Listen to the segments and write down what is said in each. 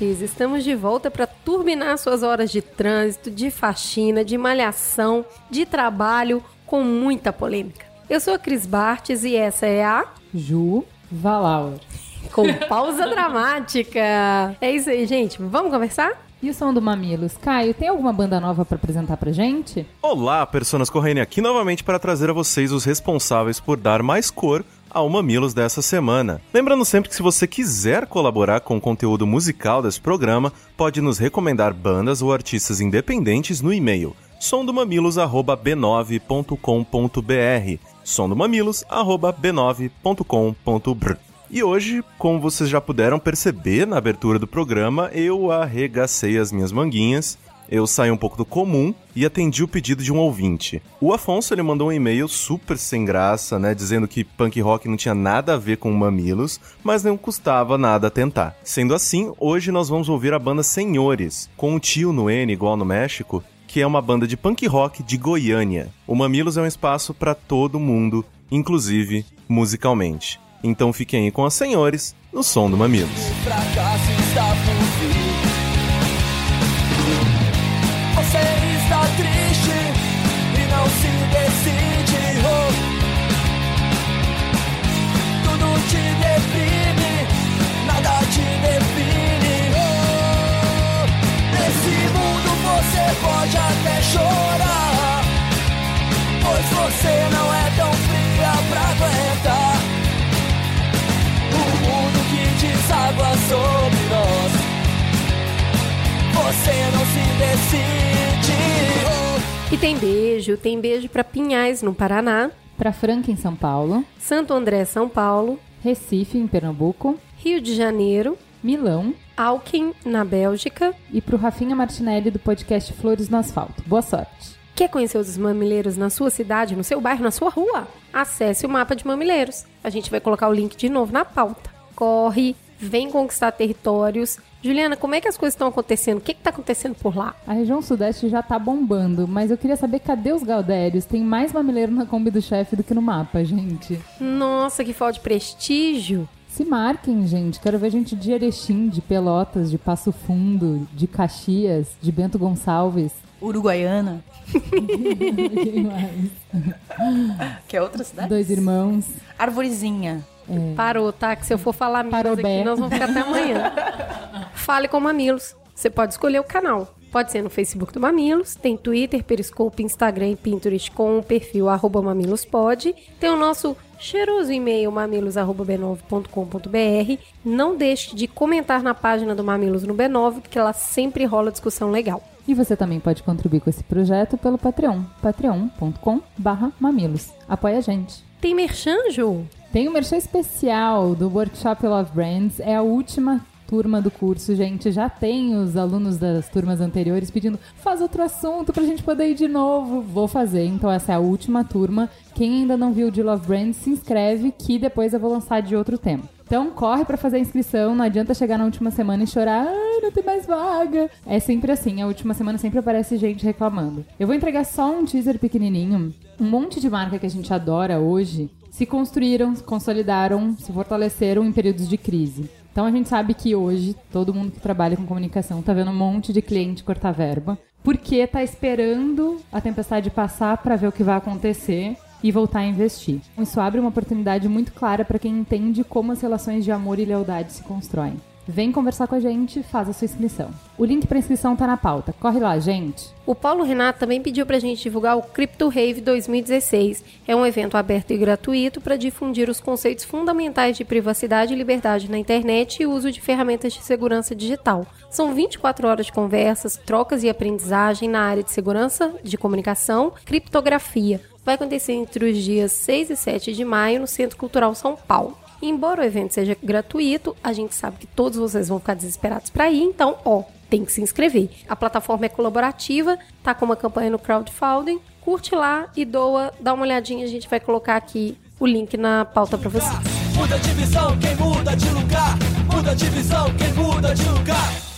mamiletes, estamos de volta para turbinar suas horas de trânsito, de faxina, de malhação, de trabalho com muita polêmica. Eu sou a Cris Bartes e essa é a Ju Valauer. Com pausa dramática. É isso aí, gente. Vamos conversar? E o som do Mamilos? Caio, tem alguma banda nova para apresentar pra gente? Olá, personas correndo aqui novamente para trazer a vocês os responsáveis por dar mais cor ao Mamilos dessa semana. Lembrando sempre que se você quiser colaborar com o conteúdo musical desse programa, pode nos recomendar bandas ou artistas independentes no e-mail sondomamilos@b9.com.br sondomamilos@b9.com.br e hoje, como vocês já puderam perceber na abertura do programa, eu arregacei as minhas manguinhas eu saí um pouco do comum e atendi o pedido de um ouvinte. O Afonso ele mandou um e-mail super sem graça, né, dizendo que punk rock não tinha nada a ver com mamilos, mas não custava nada tentar. Sendo assim, hoje nós vamos ouvir a banda Senhores, com o tio no N igual no México, que é uma banda de punk rock de Goiânia. O Mamilos é um espaço para todo mundo, inclusive musicalmente. Então fiquem aí com as senhores no som do Mamilos. Pode até chorar, pois você não é tão fria pra aguentar. O mundo que deságua sobre nós. Você não se decide. E tem beijo, tem beijo para Pinhais no Paraná, para Franca em São Paulo, Santo André, São Paulo, Recife em Pernambuco, Rio de Janeiro, Milão, Alken, na Bélgica. E para o Rafinha Martinelli, do podcast Flores no Asfalto. Boa sorte! Quer conhecer os mamileiros na sua cidade, no seu bairro, na sua rua? Acesse o mapa de mamileiros. A gente vai colocar o link de novo na pauta. Corre, vem conquistar territórios. Juliana, como é que as coisas estão acontecendo? O que está acontecendo por lá? A região sudeste já está bombando, mas eu queria saber cadê os Galdérios? Tem mais mamileiro na Kombi do chefe do que no mapa, gente. Nossa, que falta de prestígio. Se marquem, gente. Quero ver gente de Erechim, de Pelotas, de Passo Fundo, de Caxias, de Bento Gonçalves. Uruguaiana. Quem mais? Que é outra cidade? Dois irmãos. Arvorezinha. É. Parou, tá? Que se eu for falar Milos aqui, nós vamos ficar até amanhã. Fale com Mamilos. Você pode escolher o canal. Pode ser no Facebook do Mamilos, tem Twitter, Periscope, Instagram e Pinterest com o perfil arroba mamilospod. Tem o nosso cheiroso e-mail mamilos.b9.com.br. Não deixe de comentar na página do Mamilos no B9, porque lá sempre rola discussão legal. E você também pode contribuir com esse projeto pelo Patreon, patreon.com mamilos. Apoie a gente. Tem merchan, Ju? Tem um merchan especial do Workshop Love Brands. É a última turma do curso, gente. Já tem os alunos das turmas anteriores pedindo, faz outro assunto pra gente poder ir de novo. Vou fazer, então essa é a última turma. Quem ainda não viu de Love Brand, se inscreve que depois eu vou lançar de outro tema. Então corre para fazer a inscrição, não adianta chegar na última semana e chorar, ah, não tem mais vaga. É sempre assim, a última semana sempre aparece gente reclamando. Eu vou entregar só um teaser pequenininho. Um monte de marca que a gente adora hoje se construíram, se consolidaram, se fortaleceram em períodos de crise. Então a gente sabe que hoje todo mundo que trabalha com comunicação tá vendo um monte de cliente cortar verba, porque tá esperando a tempestade passar para ver o que vai acontecer e voltar a investir. Isso abre uma oportunidade muito clara para quem entende como as relações de amor e lealdade se constroem. Vem conversar com a gente, faz a sua inscrição. O link para inscrição tá na pauta. Corre lá, gente. O Paulo Renato também pediu para a gente divulgar o Crypto Rave 2016. É um evento aberto e gratuito para difundir os conceitos fundamentais de privacidade e liberdade na internet e uso de ferramentas de segurança digital. São 24 horas de conversas, trocas e aprendizagem na área de segurança de comunicação, criptografia. Vai acontecer entre os dias 6 e 7 de maio no Centro Cultural São Paulo. Embora o evento seja gratuito, a gente sabe que todos vocês vão ficar desesperados para ir, então, ó, tem que se inscrever. A plataforma é colaborativa, tá com uma campanha no crowdfunding. Curte lá e doa, dá uma olhadinha, a gente vai colocar aqui o link na pauta para vocês. Muda de visão, quem muda de lugar. Muda de visão, quem muda de lugar.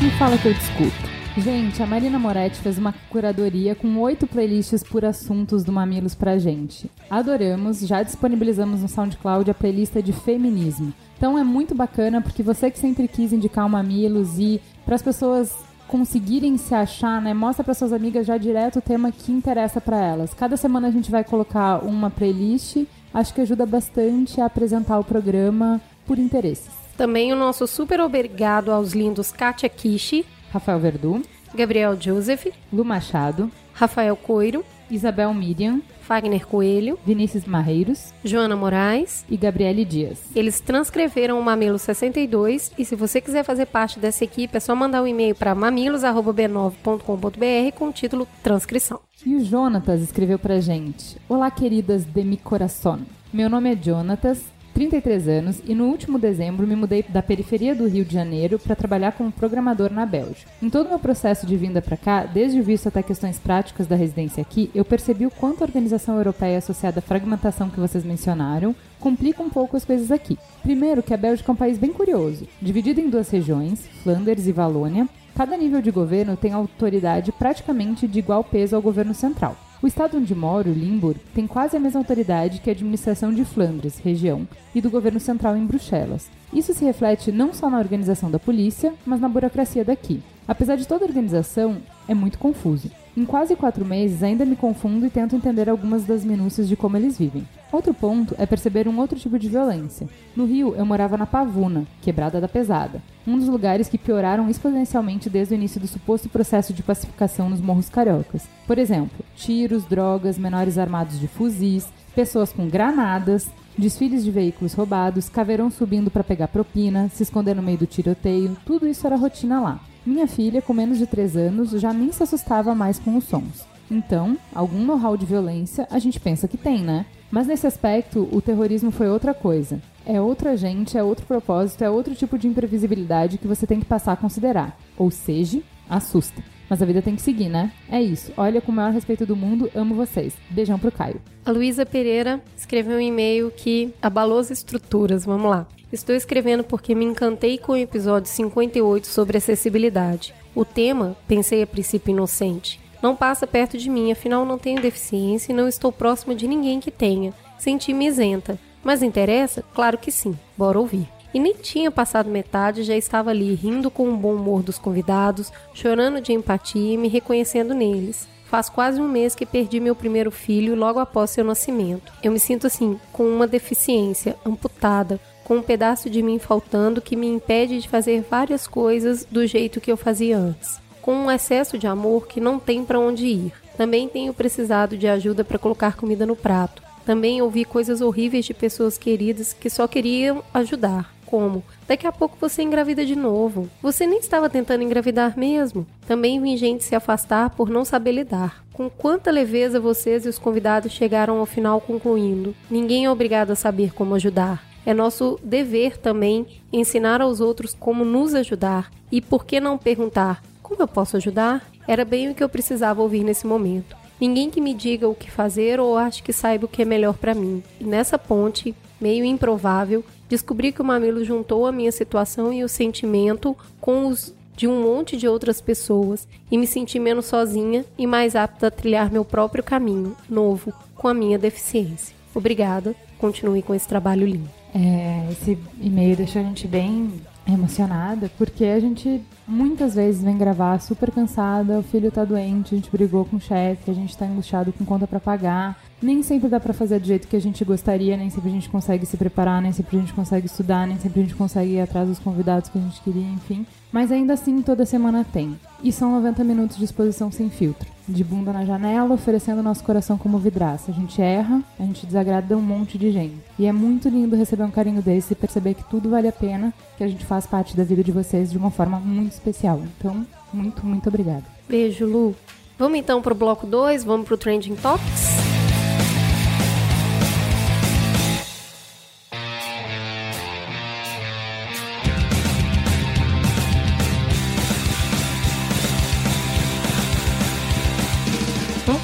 Me fala que eu discuto. Gente, a Marina Moretti fez uma curadoria com oito playlists por assuntos do Mamilos pra gente. Adoramos, já disponibilizamos no SoundCloud a playlist de feminismo. Então é muito bacana porque você que sempre quis indicar o Mamilos e para as pessoas conseguirem se achar, né? Mostra para suas amigas já direto o tema que interessa para elas. Cada semana a gente vai colocar uma playlist. Acho que ajuda bastante a apresentar o programa por interesses. Também o nosso super obrigado aos lindos Katia Kishi, Rafael Verdu, Gabriel Joseph, Lu Machado, Rafael Coiro, Isabel Miriam, Fagner Coelho, Vinícius Marreiros Joana Moraes. e Gabriele Dias. Eles transcreveram o Mamilo 62 e se você quiser fazer parte dessa equipe é só mandar um e-mail para mamilos@b9.com.br com o título transcrição. E o Jonatas escreveu pra gente: Olá, queridas de mi coração. Meu nome é Jonatas, 33 anos, e no último dezembro me mudei da periferia do Rio de Janeiro para trabalhar como programador na Bélgica. Em todo o meu processo de vinda para cá, desde o visto até questões práticas da residência aqui, eu percebi o quanto a organização europeia associada à fragmentação que vocês mencionaram complica um pouco as coisas aqui. Primeiro, que a Bélgica é um país bem curioso, dividido em duas regiões, Flanders e Valônia. Cada nível de governo tem autoridade praticamente de igual peso ao governo central. O estado onde moro, Limburg, tem quase a mesma autoridade que a administração de Flandres, região, e do governo central em Bruxelas. Isso se reflete não só na organização da polícia, mas na burocracia daqui. Apesar de toda a organização, é muito confuso. Em quase quatro meses, ainda me confundo e tento entender algumas das minúcias de como eles vivem. Outro ponto é perceber um outro tipo de violência. No Rio, eu morava na Pavuna, quebrada da pesada, um dos lugares que pioraram exponencialmente desde o início do suposto processo de pacificação nos morros cariocas. Por exemplo, tiros, drogas, menores armados de fuzis, pessoas com granadas, desfiles de veículos roubados, caveirão subindo para pegar propina, se esconder no meio do tiroteio, tudo isso era rotina lá. Minha filha, com menos de 3 anos, já nem se assustava mais com os sons. Então, algum know-how de violência a gente pensa que tem, né? Mas nesse aspecto, o terrorismo foi outra coisa. É outra gente, é outro propósito, é outro tipo de imprevisibilidade que você tem que passar a considerar. Ou seja, assusta. Mas a vida tem que seguir, né? É isso. Olha, com o maior respeito do mundo, amo vocês. Beijão pro Caio. A Luísa Pereira escreveu um e-mail que abalou as estruturas. Vamos lá. Estou escrevendo porque me encantei com o episódio 58 sobre acessibilidade. O tema, pensei a princípio inocente, não passa perto de mim, afinal não tenho deficiência e não estou próxima de ninguém que tenha. Senti-me isenta. Mas interessa? Claro que sim. Bora ouvir. E nem tinha passado metade, já estava ali rindo com o bom humor dos convidados, chorando de empatia e me reconhecendo neles. Faz quase um mês que perdi meu primeiro filho logo após seu nascimento. Eu me sinto assim, com uma deficiência, amputada, com um pedaço de mim faltando que me impede de fazer várias coisas do jeito que eu fazia antes. Com um excesso de amor que não tem para onde ir. Também tenho precisado de ajuda para colocar comida no prato. Também ouvi coisas horríveis de pessoas queridas que só queriam ajudar. Como? Daqui a pouco você engravida de novo. Você nem estava tentando engravidar mesmo. Também vi gente se afastar por não saber lidar. Com quanta leveza vocês e os convidados chegaram ao final concluindo: ninguém é obrigado a saber como ajudar. É nosso dever também ensinar aos outros como nos ajudar. E por que não perguntar: como eu posso ajudar? Era bem o que eu precisava ouvir nesse momento. Ninguém que me diga o que fazer ou ache que saiba o que é melhor para mim. E nessa ponte, meio improvável, descobri que o Mamilo juntou a minha situação e o sentimento com os de um monte de outras pessoas e me senti menos sozinha e mais apta a trilhar meu próprio caminho, novo, com a minha deficiência. Obrigada, continue com esse trabalho lindo. É, esse e-mail deixou a gente bem emocionada, porque a gente muitas vezes vem gravar super cansada, o filho tá doente, a gente brigou com o chefe, a gente tá angustiado com conta para pagar. Nem sempre dá para fazer do jeito que a gente gostaria, nem sempre a gente consegue se preparar, nem sempre a gente consegue estudar, nem sempre a gente consegue ir atrás dos convidados que a gente queria, enfim. Mas ainda assim, toda semana tem. E são 90 minutos de exposição sem filtro. De bunda na janela, oferecendo nosso coração como vidraça. A gente erra, a gente desagrada um monte de gente. E é muito lindo receber um carinho desse e perceber que tudo vale a pena, que a gente faz parte da vida de vocês de uma forma muito especial. Então, Muito, muito obrigada. Beijo, Lu. Vamos então pro bloco 2, vamos pro Trending Topics.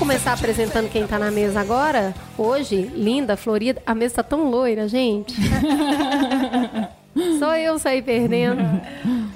Começar apresentando quem tá na mesa agora? Hoje, linda, florida. A mesa tá tão loira, gente. Só eu saí perdendo.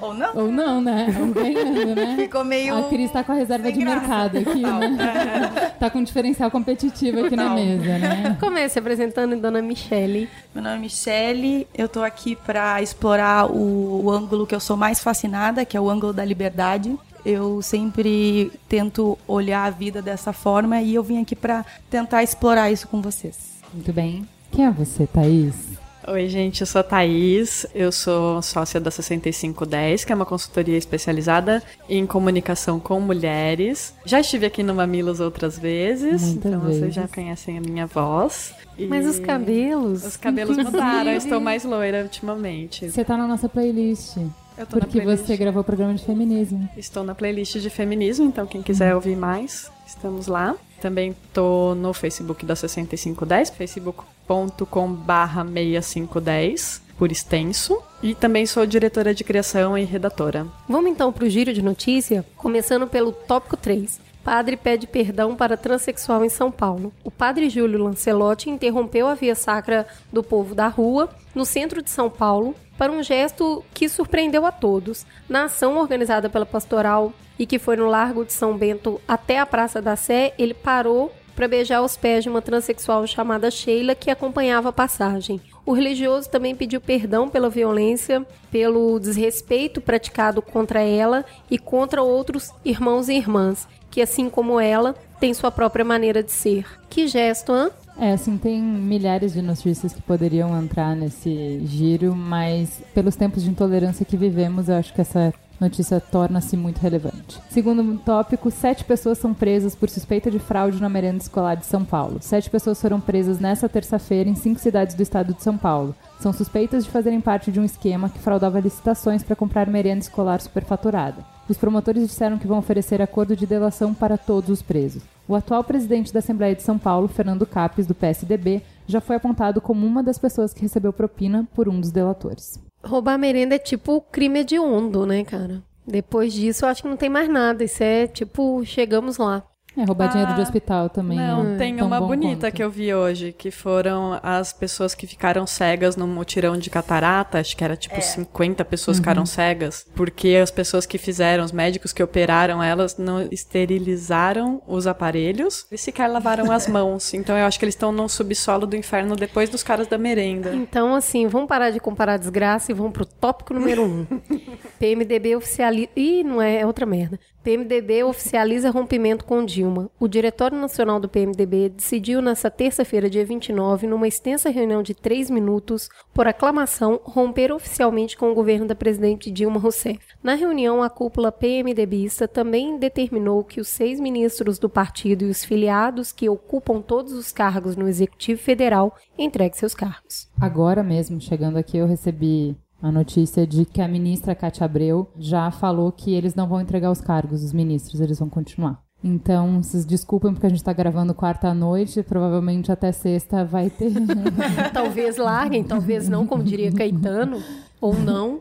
Ou não? Ou não, né? Ou ganhando, né? Ficou meio. A Cris tá com a reserva de graça. mercado aqui, né? Tá com um diferencial competitivo aqui na Total. mesa, né? Comece apresentando Dona Michele. Meu nome é Michele, eu tô aqui pra explorar o, o ângulo que eu sou mais fascinada, que é o ângulo da liberdade. Eu sempre tento olhar a vida dessa forma e eu vim aqui pra tentar explorar isso com vocês. Muito bem. Quem é você, Thaís? Oi, gente, eu sou a Thaís, eu sou sócia da 6510, que é uma consultoria especializada em comunicação com mulheres. Já estive aqui no Mamilos outras vezes, Muitas então vocês vezes. já conhecem a minha voz. E Mas os cabelos. Os cabelos mudaram, eu estou mais loira ultimamente. Você tá na nossa playlist. Eu tô na Porque você gravou o programa de feminismo. Estou na playlist de feminismo, então quem quiser ouvir mais, estamos lá. Também tô no Facebook da 6510, facebook.com barra 6510, por extenso. E também sou diretora de criação e redatora. Vamos então pro giro de notícia, começando pelo tópico 3. Padre pede perdão para transexual em São Paulo. O padre Júlio Lancelotti interrompeu a via sacra do povo da rua, no centro de São Paulo, para um gesto que surpreendeu a todos. Na ação organizada pela pastoral e que foi no Largo de São Bento até a Praça da Sé, ele parou para beijar os pés de uma transexual chamada Sheila que acompanhava a passagem. O religioso também pediu perdão pela violência, pelo desrespeito praticado contra ela e contra outros irmãos e irmãs, que assim como ela, têm sua própria maneira de ser. Que gesto, hã? É, assim, tem milhares de notícias que poderiam entrar nesse giro, mas pelos tempos de intolerância que vivemos, eu acho que essa notícia torna-se muito relevante. Segundo tópico, sete pessoas são presas por suspeita de fraude na merenda escolar de São Paulo. Sete pessoas foram presas nessa terça-feira em cinco cidades do estado de São Paulo. São suspeitas de fazerem parte de um esquema que fraudava licitações para comprar merenda escolar superfaturada. Os promotores disseram que vão oferecer acordo de delação para todos os presos. O atual presidente da Assembleia de São Paulo, Fernando Capes, do PSDB, já foi apontado como uma das pessoas que recebeu propina por um dos delatores. Roubar merenda é tipo crime hediondo, né, cara? Depois disso, eu acho que não tem mais nada. Isso é tipo, chegamos lá. É, roubar Ah, dinheiro de hospital também. Não, é tem tão uma bonita quanto. que eu vi hoje, que foram as pessoas que ficaram cegas no mutirão de catarata, acho que era tipo 50 pessoas ficaram cegas, porque as pessoas que fizeram, os médicos que operaram elas, não esterilizaram os aparelhos e sequer lavaram as mãos. Então eu acho que eles estão no subsolo do inferno depois dos caras da merenda. Então, assim, vamos parar de comparar desgraça e vamos pro tópico número 1. Um. PMDB oficializa. Ih, não é, é outra merda. PMDB oficializa rompimento com Dilma. O Diretório Nacional do PMDB decidiu nesta terça-feira, dia 29, numa extensa reunião de três minutos, por aclamação, romper oficialmente com o governo da presidente Dilma Rousseff. Na reunião, a cúpula PMDBista também determinou que os seis ministros do partido e os filiados que ocupam todos os cargos no Executivo Federal entreguem seus cargos. Agora mesmo, chegando aqui, eu recebi a notícia de que a ministra Cátia Abreu já falou que eles não vão entregar os cargos, os ministros, eles vão continuar. Então, vocês desculpem porque a gente tá gravando quarta à noite, provavelmente até sexta vai ter. talvez larguem, talvez não, como diria Caetano, ou não.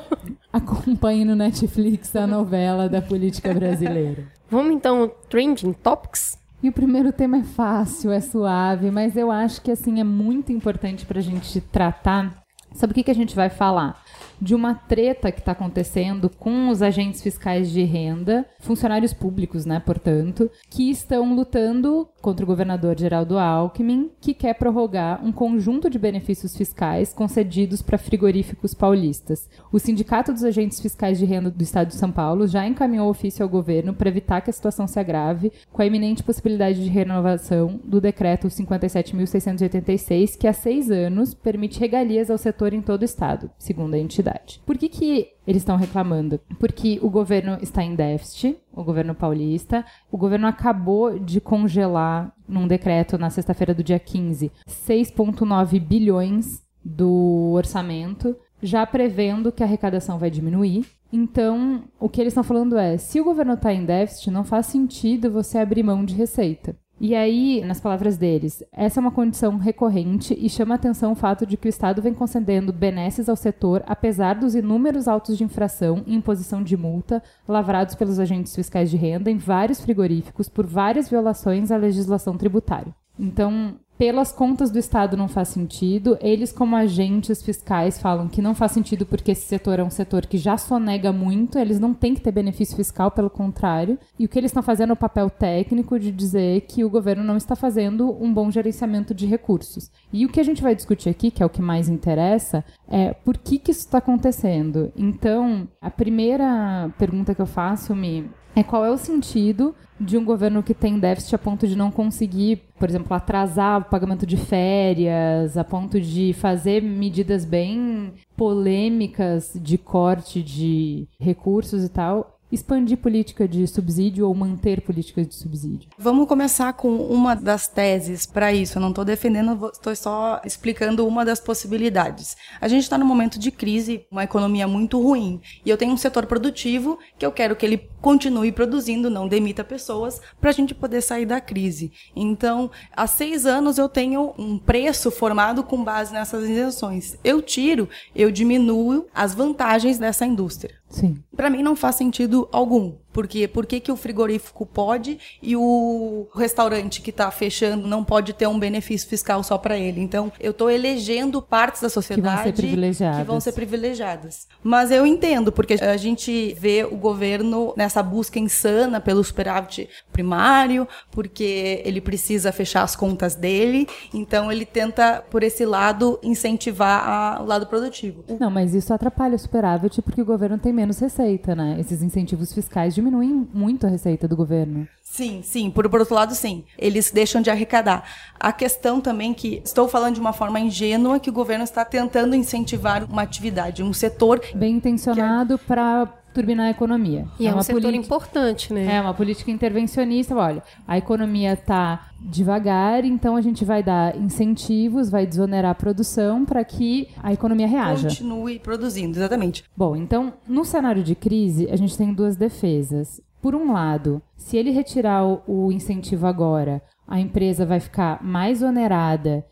Acompanhe no Netflix a novela da política brasileira. Vamos então, trending topics? E o primeiro tema é fácil, é suave, mas eu acho que assim é muito importante pra gente tratar. Sabe o que, que a gente vai falar? De uma treta que está acontecendo com os agentes fiscais de renda, funcionários públicos, né, portanto, que estão lutando contra o governador Geraldo Alckmin, que quer prorrogar um conjunto de benefícios fiscais concedidos para frigoríficos paulistas. O Sindicato dos Agentes Fiscais de Renda do Estado de São Paulo já encaminhou ofício ao governo para evitar que a situação se agrave, com a iminente possibilidade de renovação do decreto 57.686, que há seis anos permite regalias ao setor em todo o estado, segundo a entidade. Por que, que eles estão reclamando? Porque o governo está em déficit, o governo paulista, o governo acabou de congelar num decreto na sexta-feira do dia 15 6,9 bilhões do orçamento, já prevendo que a arrecadação vai diminuir Então, o que eles estão falando é: se o governo está em déficit, não faz sentido você abrir mão de receita. E aí, nas palavras deles, essa é uma condição recorrente e chama atenção o fato de que o Estado vem concedendo benesses ao setor, apesar dos inúmeros autos de infração e imposição de multa lavrados pelos agentes fiscais de renda em vários frigoríficos por várias violações à legislação tributária. Então, pelas contas do Estado não faz sentido. Eles, como agentes fiscais, falam que não faz sentido porque esse setor é um setor que já sonega muito, eles não têm que ter benefício fiscal, pelo contrário. E o que eles estão fazendo é o papel técnico de dizer que o governo não está fazendo um bom gerenciamento de recursos. E o que a gente vai discutir aqui, que é o que mais interessa, é por que, que isso está acontecendo. Então, a primeira pergunta que eu faço, me é qual é o sentido de um governo que tem déficit a ponto de não conseguir, por exemplo, atrasar o pagamento de férias, a ponto de fazer medidas bem polêmicas de corte de recursos e tal, expandir política de subsídio ou manter políticas de subsídio? Vamos começar com uma das teses para isso. Eu não estou defendendo, estou só explicando uma das possibilidades. A gente está num momento de crise, uma economia muito ruim, e eu tenho um setor produtivo que eu quero que ele continue produzindo, não demita pessoas, para a gente poder sair da crise. Então, há seis anos eu tenho um preço formado com base nessas isenções. Eu tiro, eu diminuo as vantagens dessa indústria. Sim. Para mim não faz sentido algum. Porque por que, que o frigorífico pode e o restaurante que está fechando não pode ter um benefício fiscal só para ele? Então, eu estou elegendo partes da sociedade que vão, ser privilegiadas. que vão ser privilegiadas. Mas eu entendo, porque a gente vê o governo nessa busca insana pelo superávit primário, porque ele precisa fechar as contas dele, então ele tenta, por esse lado, incentivar a, o lado produtivo. Não, mas isso atrapalha o superávit porque o governo tem menos receita, né? Esses incentivos fiscais diminuem muito a receita do governo. Sim, sim. Por, por outro lado, sim. Eles deixam de arrecadar. A questão também que estou falando de uma forma ingênua que o governo está tentando incentivar uma atividade, um setor bem intencionado que... para turbinar a economia. E é, é um setor importante, né? É uma política intervencionista. Olha, a economia está devagar, então a gente vai dar incentivos, vai desonerar a produção para que a economia reaja. Continue produzindo, exatamente. Bom, então, no cenário de crise, a gente tem duas defesas. Por um lado, se ele retirar o incentivo agora, a empresa vai ficar mais onerada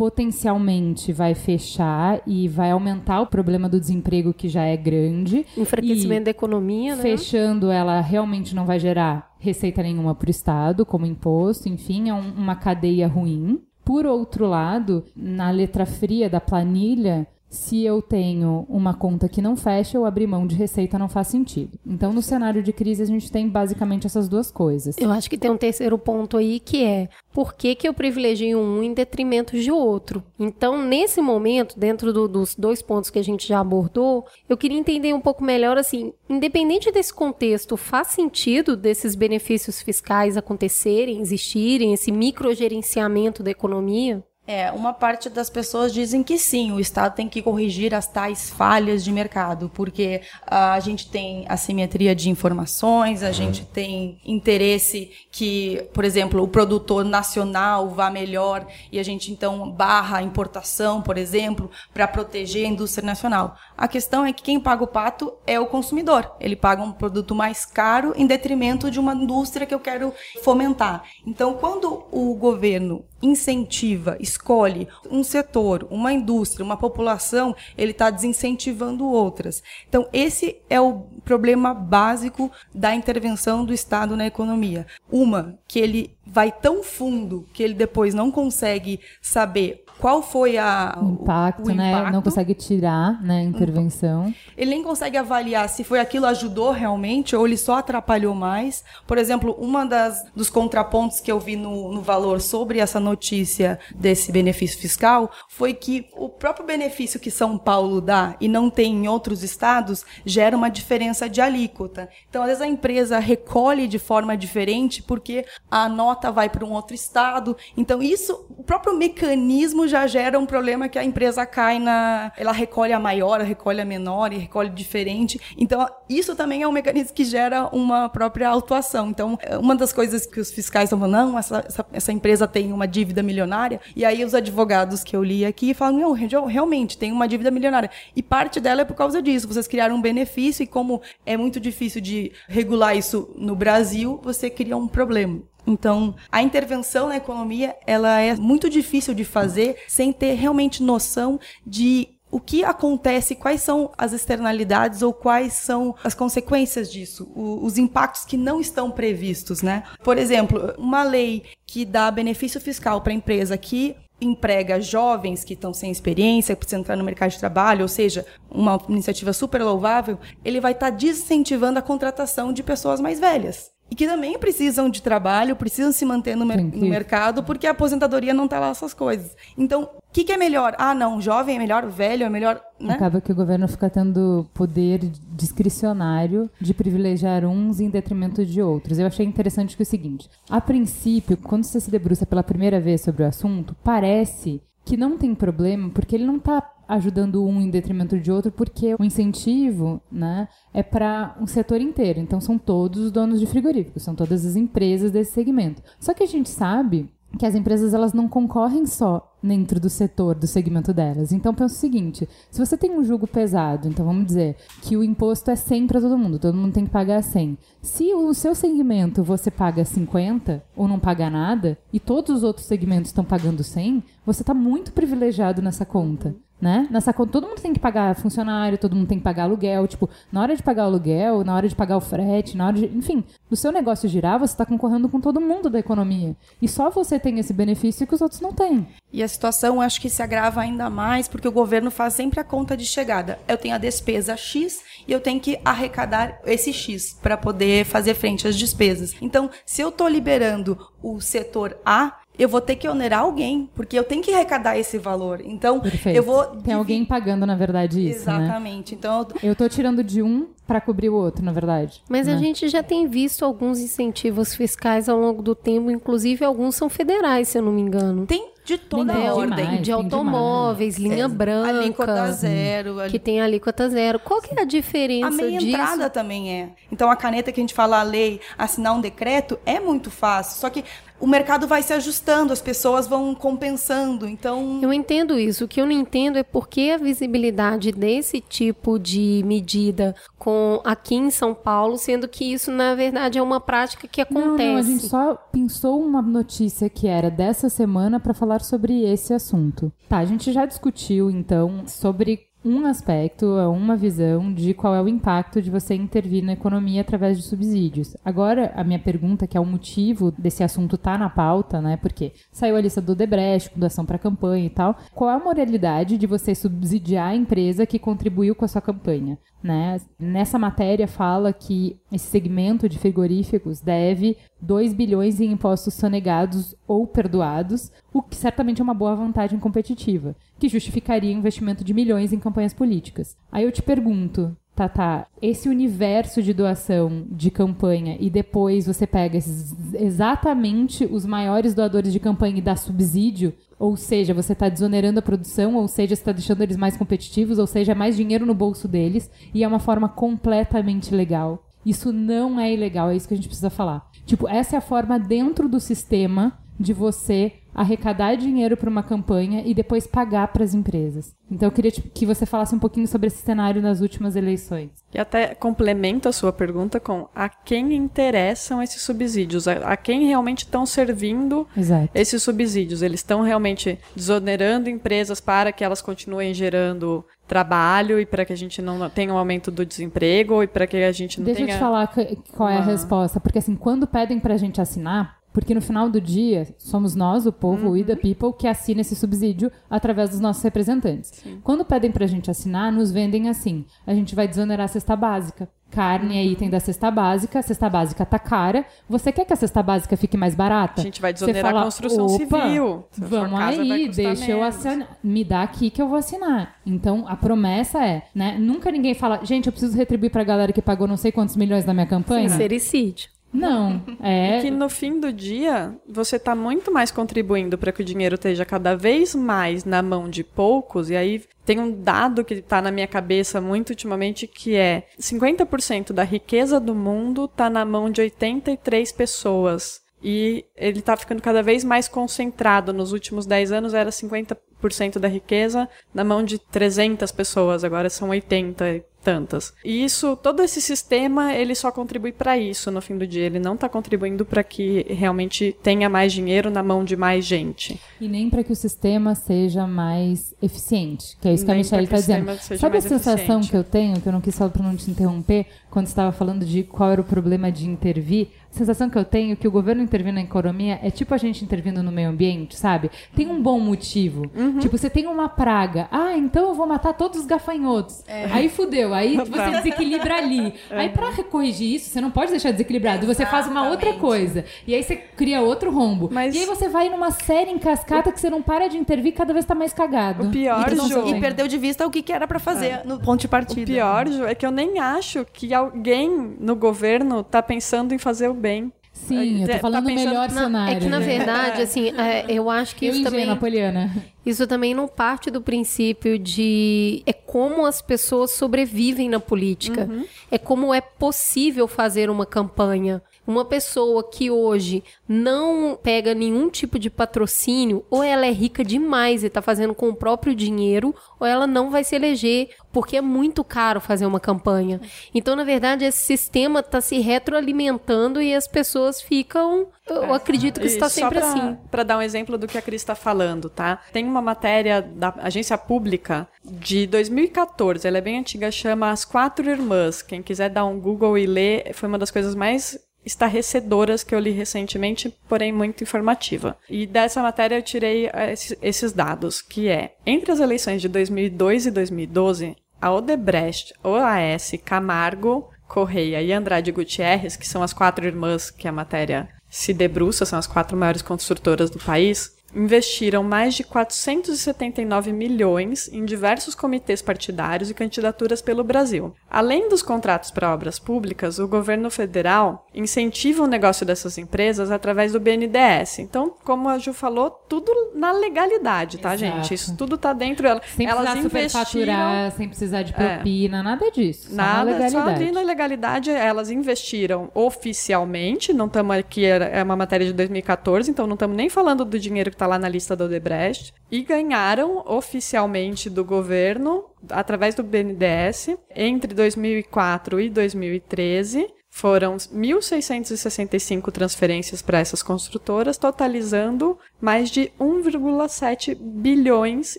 potencialmente vai fechar e vai aumentar o problema do desemprego que já é grande. Enfraquecimento da economia, né? Fechando, ela realmente não vai gerar receita nenhuma para o Estado, como imposto, enfim, é um, uma cadeia ruim. Por outro lado, na letra fria da planilha, se eu tenho uma conta que não fecha, eu abrir mão de receita não faz sentido. Então, no cenário de crise, a gente tem basicamente essas duas coisas. Eu acho que tem um terceiro ponto aí que é por que, que eu privilegio um em detrimento de outro. Então, nesse momento, dentro do, dos dois pontos que a gente já abordou, eu queria entender um pouco melhor assim, independente desse contexto, faz sentido desses benefícios fiscais acontecerem, existirem, esse microgerenciamento da economia? É, uma parte das pessoas dizem que sim, o Estado tem que corrigir as tais falhas de mercado, porque a gente tem assimetria de informações, a gente tem interesse que, por exemplo, o produtor nacional vá melhor e a gente então barra a importação, por exemplo, para proteger a indústria nacional. A questão é que quem paga o pato é o consumidor. Ele paga um produto mais caro em detrimento de uma indústria que eu quero fomentar. Então, quando o governo incentiva, escolhe um setor, uma indústria, uma população, ele está desincentivando outras. Então, esse é o problema básico da intervenção do Estado na economia. Uma, que ele vai tão fundo que ele depois não consegue saber qual foi a, o impacto, o, o né? Impacto. Não consegue tirar né, a intervenção. Ele nem consegue avaliar se foi aquilo ajudou realmente ou ele só atrapalhou mais. Por exemplo, uma das dos contrapontos que eu vi no, no valor sobre essa notícia desse benefício fiscal foi que o próprio benefício que São Paulo dá e não tem em outros estados gera uma diferença de alíquota. Então, às vezes a empresa recolhe de forma diferente porque a nota vai para um outro estado. Então, isso, o próprio mecanismo já gera um problema que a empresa cai na. Ela recolhe a maior, recolhe a menor e recolhe diferente. Então, isso também é um mecanismo que gera uma própria autuação. Então, uma das coisas que os fiscais estão falando, não, essa, essa, essa empresa tem uma dívida milionária, e aí aí os advogados que eu li aqui falam, não, realmente, tem uma dívida milionária. E parte dela é por causa disso. Vocês criaram um benefício e como é muito difícil de regular isso no Brasil, você cria um problema. Então, a intervenção na economia, ela é muito difícil de fazer sem ter realmente noção de o que acontece, quais são as externalidades ou quais são as consequências disso, os impactos que não estão previstos, né? Por exemplo, uma lei que dá benefício fiscal para a empresa que emprega jovens que estão sem experiência, que precisam entrar no mercado de trabalho, ou seja, uma iniciativa super louvável, ele vai estar tá desincentivando a contratação de pessoas mais velhas e que também precisam de trabalho, precisam se manter no, mer no mercado, porque a aposentadoria não está lá essas coisas. Então, o que, que, é melhor? Ah, não, jovem é melhor, velho é melhor. Né? Acaba que o governo fica tendo poder discricionário de privilegiar uns em detrimento de outros. Eu achei interessante que é o seguinte: a princípio, quando você se debruça pela primeira vez sobre o assunto, parece que não tem problema, porque ele não está ajudando um em detrimento de outro, porque o incentivo né, é para um setor inteiro. Então, são todos os donos de frigoríficos, são todas as empresas desse segmento. Só que a gente sabe que as empresas elas não concorrem só dentro do setor, do segmento delas. Então pensa o seguinte, se você tem um jugo pesado, então vamos dizer que o imposto é 100 para todo mundo, todo mundo tem que pagar 100. Se o seu segmento você paga 50 ou não paga nada e todos os outros segmentos estão pagando 100, você está muito privilegiado nessa conta né? Nessa conta, todo mundo tem que pagar funcionário, todo mundo tem que pagar aluguel. Tipo, na hora de pagar o aluguel, na hora de pagar o frete, na hora de. Enfim, no seu negócio girar, você está concorrendo com todo mundo da economia. E só você tem esse benefício que os outros não têm. E a situação acho que se agrava ainda mais porque o governo faz sempre a conta de chegada. Eu tenho a despesa X e eu tenho que arrecadar esse X para poder fazer frente às despesas. Então, se eu estou liberando o setor A, eu vou ter que onerar alguém, porque eu tenho que arrecadar esse valor. Então, Perfeito. eu vou. Tem alguém pagando, na verdade, isso. Né? Exatamente. Né? Então, eu tô tirando de um para cobrir o outro, na verdade. Mas né? a gente já tem visto alguns incentivos fiscais ao longo do tempo, inclusive alguns são federais, se eu não me engano. Tem de toda tem ordem. Demais, de automóveis, demais. linha é, branca. Alíquota zero. Que tem alíquota zero. Qual que é a diferença A meia disso? entrada também é. Então, a caneta que a gente fala, a lei, assinar um decreto, é muito fácil. Só que o mercado vai se ajustando, as pessoas vão compensando. Então. Eu entendo isso. O que eu não entendo é por que a visibilidade desse tipo de medida com aqui em São Paulo, sendo que isso, na verdade, é uma prática que acontece. Não, não, a gente só pensou uma notícia que era dessa semana para falar sobre esse assunto. Tá, a gente já discutiu, então, sobre um aspecto, uma visão de qual é o impacto de você intervir na economia através de subsídios. Agora, a minha pergunta, que é o motivo desse assunto estar tá na pauta, né? Porque saiu a lista do Debrecht, doação para campanha e tal. Qual é a moralidade de você subsidiar a empresa que contribuiu com a sua campanha? Né? Nessa matéria fala que esse segmento de frigoríficos deve 2 bilhões em impostos sonegados ou perdoados, o que certamente é uma boa vantagem competitiva, que justificaria investimento de milhões em campanhas políticas. Aí eu te pergunto, Tata, esse universo de doação de campanha e depois você pega esses, exatamente os maiores doadores de campanha e dá subsídio, ou seja, você está desonerando a produção, ou seja, está deixando eles mais competitivos, ou seja, é mais dinheiro no bolso deles e é uma forma completamente legal. Isso não é ilegal, é isso que a gente precisa falar. Tipo, essa é a forma dentro do sistema de você arrecadar dinheiro para uma campanha e depois pagar para as empresas. Então eu queria tipo, que você falasse um pouquinho sobre esse cenário nas últimas eleições. E até complemento a sua pergunta com a quem interessam esses subsídios, a, a quem realmente estão servindo Exato. esses subsídios. Eles estão realmente desonerando empresas para que elas continuem gerando trabalho e para que a gente não tenha um aumento do desemprego e para que a gente não Deixa tenha... Deixa eu te falar qual é a resposta, porque assim, quando pedem para a gente assinar, porque no final do dia, somos nós, o povo, uhum. o the people, que assina esse subsídio através dos nossos representantes. Sim. Quando pedem pra gente assinar, nos vendem assim: a gente vai desonerar a cesta básica. Carne é item da cesta básica, a cesta básica tá cara. Você quer que a cesta básica fique mais barata? A gente vai desonerar fala, a construção civil. Vamos aí, deixa menos. eu assinar. Me dá aqui que eu vou assinar. Então, a promessa é, né? Nunca ninguém fala, gente, eu preciso retribuir pra galera que pagou não sei quantos milhões da minha campanha. Sincericídio. Não, é. E que no fim do dia, você está muito mais contribuindo para que o dinheiro esteja cada vez mais na mão de poucos, e aí tem um dado que está na minha cabeça muito ultimamente que é 50% da riqueza do mundo está na mão de 83 pessoas. e ele está ficando cada vez mais concentrado. Nos últimos 10 anos era 50% da riqueza na mão de 300 pessoas, agora são 80 tantas. E isso, todo esse sistema, ele só contribui para isso no fim do dia. Ele não está contribuindo para que realmente tenha mais dinheiro na mão de mais gente. E nem para que o sistema seja mais eficiente, que é isso que Nem a Michelle está dizendo. Sabe a sensação eficiente. que eu tenho, que eu não quis falar para não te interromper, quando você estava falando de qual era o problema de intervir? A sensação que eu tenho é que o governo intervir na economia é tipo a gente intervindo no meio ambiente, sabe? Tem um bom motivo. Uhum. Tipo, você tem uma praga. Ah, então eu vou matar todos os gafanhotos. Aí fudeu. Aí você desequilibra ali. Aí pra corrigir isso, você não pode deixar desequilibrado. Você faz uma outra Exatamente. coisa. E aí você cria outro rombo. Mas- E aí você vai numa série em cascata que você não para de intervir, cada vez tá mais cagado. O pior, Então, Ju, E perdeu de vista o que, que era pra fazer no ponto de partida. O pior, Ju, é que eu nem acho que alguém no governo tá pensando em fazer o bem. Sim, eu Tá tô falando no pensando- melhor Não, cenário. é que, na né? verdade, assim, é, eu acho que Eu isso também, Poliana. isso também não parte do princípio de é como as pessoas sobrevivem na política. É como é possível fazer uma campanha. Uma pessoa que hoje não pega nenhum tipo de patrocínio, ou ela é rica demais e está fazendo com o próprio dinheiro, ou ela não vai se eleger, porque é muito caro fazer uma campanha. Então, na verdade, esse sistema está se retroalimentando e as pessoas ficam. Eu acredito que está sempre pra- assim. Pra dar um exemplo do que a Cris está falando, tá? Tem uma matéria da agência pública de 2014, ela é bem antiga, chama As Quatro Irmãs. Quem quiser dar um Google e ler, foi uma das coisas mais estarrecedoras que eu li recentemente, porém muito informativa. E dessa matéria eu tirei eh, esses- dados, que é, entre as eleições de 2002 e 2012, a Odebrecht, OAS, Camargo, Correia e Andrade Gutierrez, que são as quatro irmãs que a matéria se debruça, são as quatro maiores construtoras do país, investiram mais de 479 milhões em diversos comitês partidários e candidaturas pelo Brasil. Além dos contratos para obras públicas, o governo federal incentiva o negócio dessas empresas através do BNDES. Então, como a Ju falou, tudo na legalidade, tá, Exato. gente? Isso tudo tá dentro. Ela- Sem Elas precisar investiram superfaturar, sem precisar de propina, nada disso. Só na Nada, só ali na legalidade elas investiram oficialmente, não estamos aqui, é uma matéria de 2014, então não estamos nem falando do dinheiro que está lá na lista do Odebrecht, e ganharam oficialmente do governo, através do BNDES, entre 2004 e 2013, foram 1.665 transferências para essas construtoras, totalizando mais de 1,7 bilhões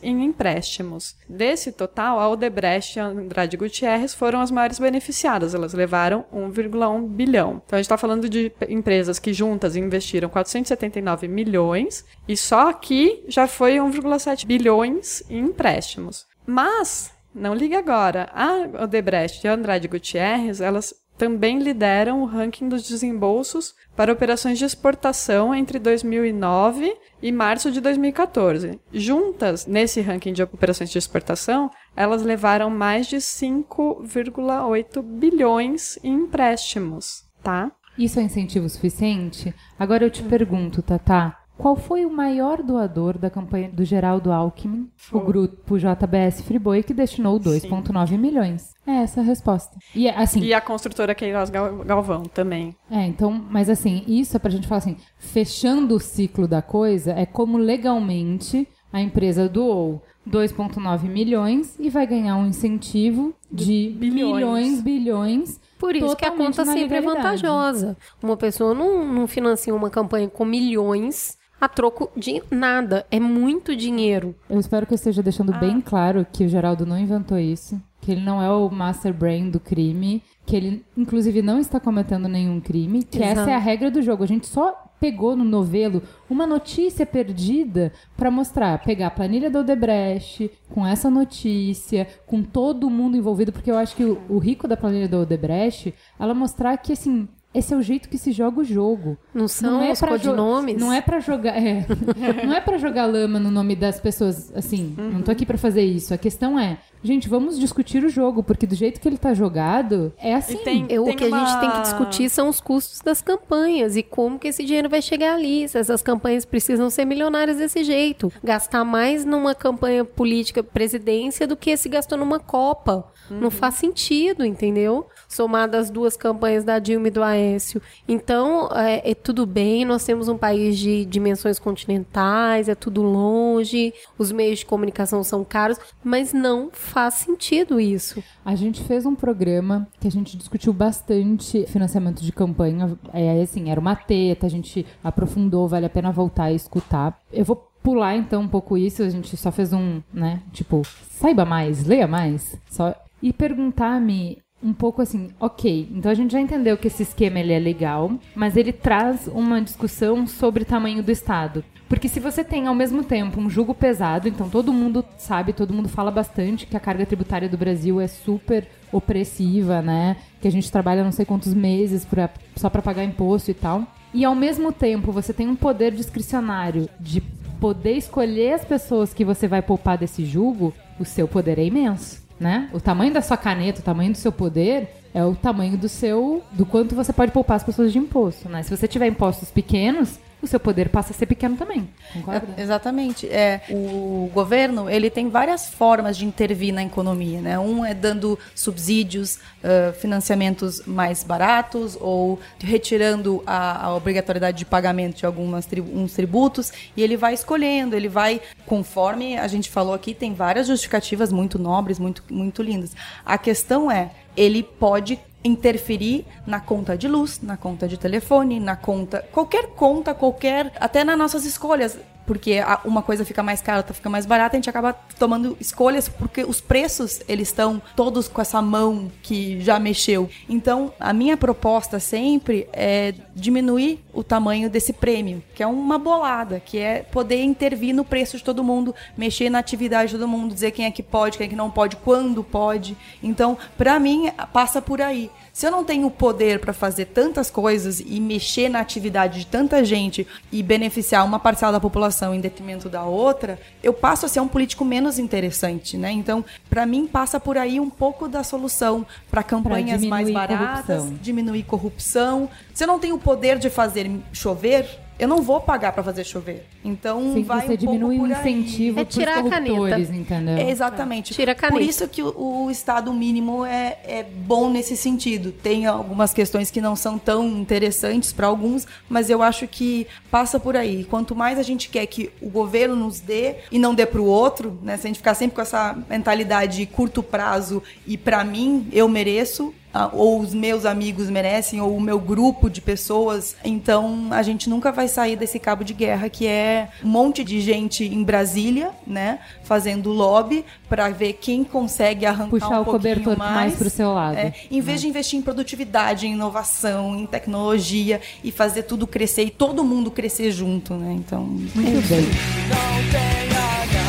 em empréstimos. Desse total, a Odebrecht e a Andrade Gutierrez foram as maiores beneficiadas, elas levaram 1,1 bilhão. Então a gente está falando de empresas que juntas investiram 479 milhões e só aqui já foi 1,7 bilhões em empréstimos. Mas, não ligue agora, a Odebrecht e a Andrade Gutierrez, elas também lideram o ranking dos desembolsos para operações de exportação entre 2009 e março de 2014. Juntas, nesse ranking de operações de exportação, elas levaram mais de 5,8 bilhões em empréstimos, tá? Isso é incentivo suficiente? Agora eu te pergunto, Tatá, qual foi o maior doador da campanha do Geraldo Alckmin, o grupo JBS Friboi, que destinou 2,9 milhões? É essa a resposta. E assim, E a construtora Queiroz Gal- Galvão também. É, então, mas assim, isso é pra gente falar assim, fechando o ciclo da coisa, é como legalmente a empresa doou 2,9 milhões e vai ganhar um incentivo de bilhões. milhões, bilhões. Por isso que a conta sempre é vantajosa. Uma pessoa não, não financia uma campanha com milhões a troco de nada. É muito dinheiro. Eu espero que eu esteja deixando Ah. bem claro que o Geraldo não inventou isso, que ele não é o master brain do crime, que ele, inclusive, não está cometendo nenhum crime, que Exato. essa é a regra do jogo. A gente só pegou no novelo uma notícia perdida para mostrar, pegar a planilha do Odebrecht com essa notícia, com todo mundo envolvido, porque eu acho que o, o rico da planilha do Odebrecht, ela mostrar que, assim, esse é o jeito que se joga o jogo. Não são é os codinomes? Não é pra jogar, é. não é para jogar lama no nome das pessoas, assim. Não tô aqui pra fazer isso. A questão é gente, vamos discutir o jogo, porque do jeito que ele tá jogado, é assim. Tem, Eu- tem o que a gente tem que uma- discutir são os custos das campanhas e como que esse dinheiro vai chegar ali. Se essas campanhas precisam ser milionárias desse jeito. Gastar mais numa campanha política presidência do que se gastou numa Copa. Não faz sentido, entendeu? Somado as duas campanhas da Dilma e do Aécio. Então, é, é tudo bem, nós temos um país de dimensões continentais, é tudo longe, os meios de comunicação são caros, mas não faz sentido isso. A gente fez um programa que a gente discutiu bastante financiamento de campanha. É assim, era uma teta, a gente aprofundou, vale a pena voltar e escutar. Eu vou pular então um pouco isso, a gente só fez um, né, tipo, saiba mais, leia mais, só e perguntar-me um pouco assim, ok, então a gente já entendeu que esse esquema ele é legal, mas ele traz uma discussão sobre tamanho do Estado. Porque se você tem ao mesmo tempo um jugo pesado, então todo mundo sabe, todo mundo fala bastante que a carga tributária do Brasil é super opressiva, né? Que a gente trabalha não sei quantos meses pra, só para pagar imposto e tal. E ao mesmo tempo você tem um poder discricionário de poder escolher as pessoas que você vai poupar desse jugo, o seu poder é imenso, né? O tamanho da sua caneta, o tamanho do seu poder é o tamanho do seu do quanto você pode poupar as pessoas de imposto, né? Se você tiver impostos pequenos, o seu poder passa a ser pequeno também. Concorda? É, exatamente. É, o governo ele tem várias formas de intervir na economia. Né? Um é dando subsídios, ah, financiamentos mais baratos ou retirando a, a obrigatoriedade de pagamento de alguns uns tributos e ele vai escolhendo, ele vai, conforme a gente falou aqui, tem várias justificativas muito nobres, muito, muito lindas. A questão é, ele pode interferir na conta de luz, na conta de telefone, na conta, qualquer conta, qualquer, até nas nossas escolhas, porque uma coisa fica mais cara, outra fica mais barata, a gente acaba tomando escolhas porque os preços eles estão todos com essa mão que já mexeu. Então, a minha proposta sempre é diminuir o tamanho desse prêmio, que é uma bolada, que é poder intervir no preço de todo mundo, mexer na atividade de todo mundo, dizer quem é que pode, quem é que não pode, quando pode. Então, para mim, passa por aí. Se eu não tenho o poder para fazer tantas coisas e mexer na atividade de tanta gente e beneficiar uma parcela da população em detrimento da outra, eu passo a ser um político menos interessante, né? Então, para mim passa por aí um pouco da solução para campanhas mais baratas, corrupção. diminuir corrupção. Se eu não tenho o poder de fazer chover, eu não vou pagar para fazer chover. Então, Sim, vai você um pouco diminui o por aí. incentivo É tirar a caneta. entendeu? É, exatamente. Tira a caneta. Por isso que o, o Estado mínimo é, é bom nesse sentido. Tem algumas questões que não são tão interessantes para alguns, mas eu acho que passa por aí. Quanto mais a gente quer que o governo nos dê e não dê para o outro, né? Se a gente ficar sempre com essa mentalidade de curto prazo e para mim eu mereço, ou os meus amigos merecem, ou o meu grupo de pessoas. Então a gente nunca vai sair desse cabo de guerra que é um monte de gente em Brasília, né, fazendo lobby para ver quem consegue arrancar Puxar um o pouquinho cobertor mais, mais pro seu lado. É, em vez de investir em produtividade, em inovação, em tecnologia e fazer tudo crescer e todo mundo crescer junto, né? Então, Muito bem. Não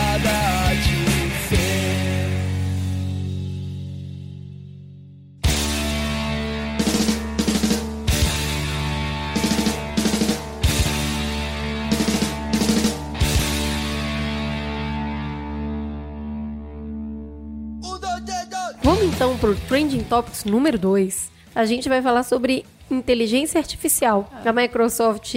pro Trending Topics número 2. A gente vai falar sobre inteligência artificial. A Microsoft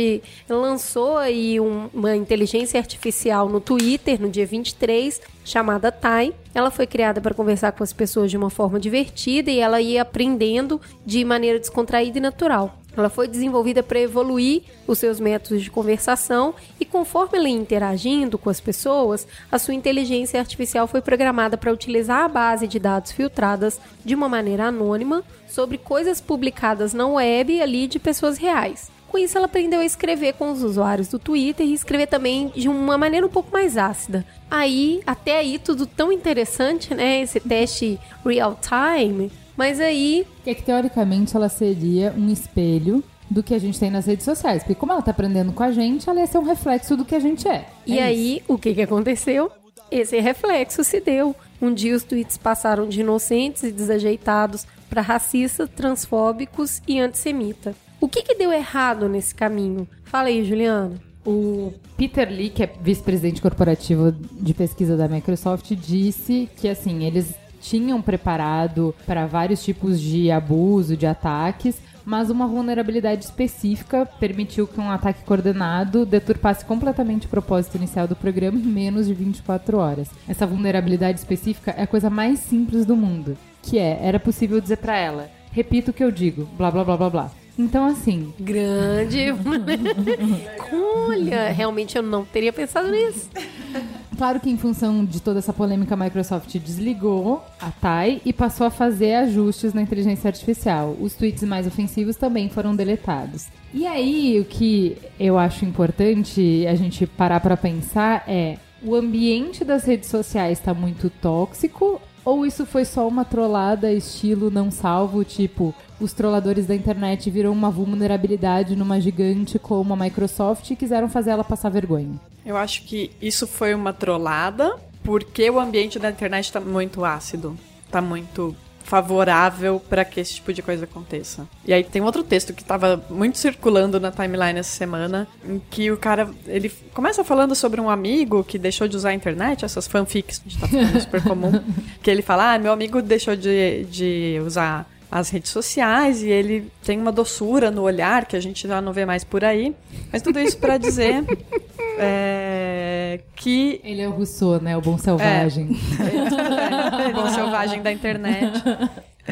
lançou aí um- uma inteligência artificial no Twitter no dia 23, chamada Tai. Ela foi criada para conversar com as pessoas de uma forma divertida e ela ia aprendendo de maneira descontraída e natural. Ela foi desenvolvida para evoluir os seus métodos de conversação e conforme ela ia interagindo com as pessoas, a sua inteligência artificial foi programada para utilizar a base de dados filtradas de uma maneira anônima sobre coisas publicadas na web ali de pessoas reais. Com isso, ela aprendeu a escrever com os usuários do Twitter e escrever também de uma maneira um pouco mais ácida. Aí, até aí, tudo tão interessante, né? Esse teste real time. Mas aí, Que é que teoricamente ela seria um espelho do que a gente tem nas redes sociais. Porque como ela tá aprendendo com a gente, ela ia ser um reflexo do que a gente é. E É aí, o que, que aconteceu? Esse reflexo se deu. Um dia os tweets passaram de inocentes e desajeitados para racistas, transfóbicos e antissemita. O que, que deu errado nesse caminho? Fala aí, Juliana. O Peter Lee, que é vice-presidente corporativo de pesquisa da Microsoft, disse que assim, eles tinham preparado para vários tipos de abuso, de ataques, mas uma vulnerabilidade específica permitiu que um ataque coordenado deturpasse completamente o propósito inicial do programa em menos de 24 horas. Essa vulnerabilidade específica é a coisa mais simples do mundo, que é, era possível dizer para ela, repito o que eu digo, blá blá blá blá blá. Então, assim. Grande. Olha, realmente eu não teria pensado nisso. Claro que em função de toda essa polêmica, a Microsoft desligou a TAI e passou a fazer ajustes na inteligência artificial. Os tweets mais ofensivos também foram deletados. E aí, o que eu acho importante a gente parar para pensar é: o ambiente das redes sociais está muito tóxico ou isso foi só uma trollada estilo não salvo, tipo, os trolladores da internet viram uma vulnerabilidade numa gigante como a Microsoft e quiseram fazer ela passar vergonha? Eu acho que isso foi uma trollada porque o ambiente da internet tá muito ácido. Tá muito favorável para que esse tipo de coisa aconteça. E aí tem outro texto que estava muito circulando na timeline essa semana, em que o cara, ele começa falando sobre um amigo que deixou de usar a internet, essas fanfics que tá ficando super comum, que ele fala, ah, meu amigo deixou de, de usar as redes sociais e ele tem uma doçura no olhar que a gente já não vê mais por aí. Mas tudo isso para dizer é, que. Ele é o Rousseau, né? O bom selvagem. É, é, o bom selvagem da internet.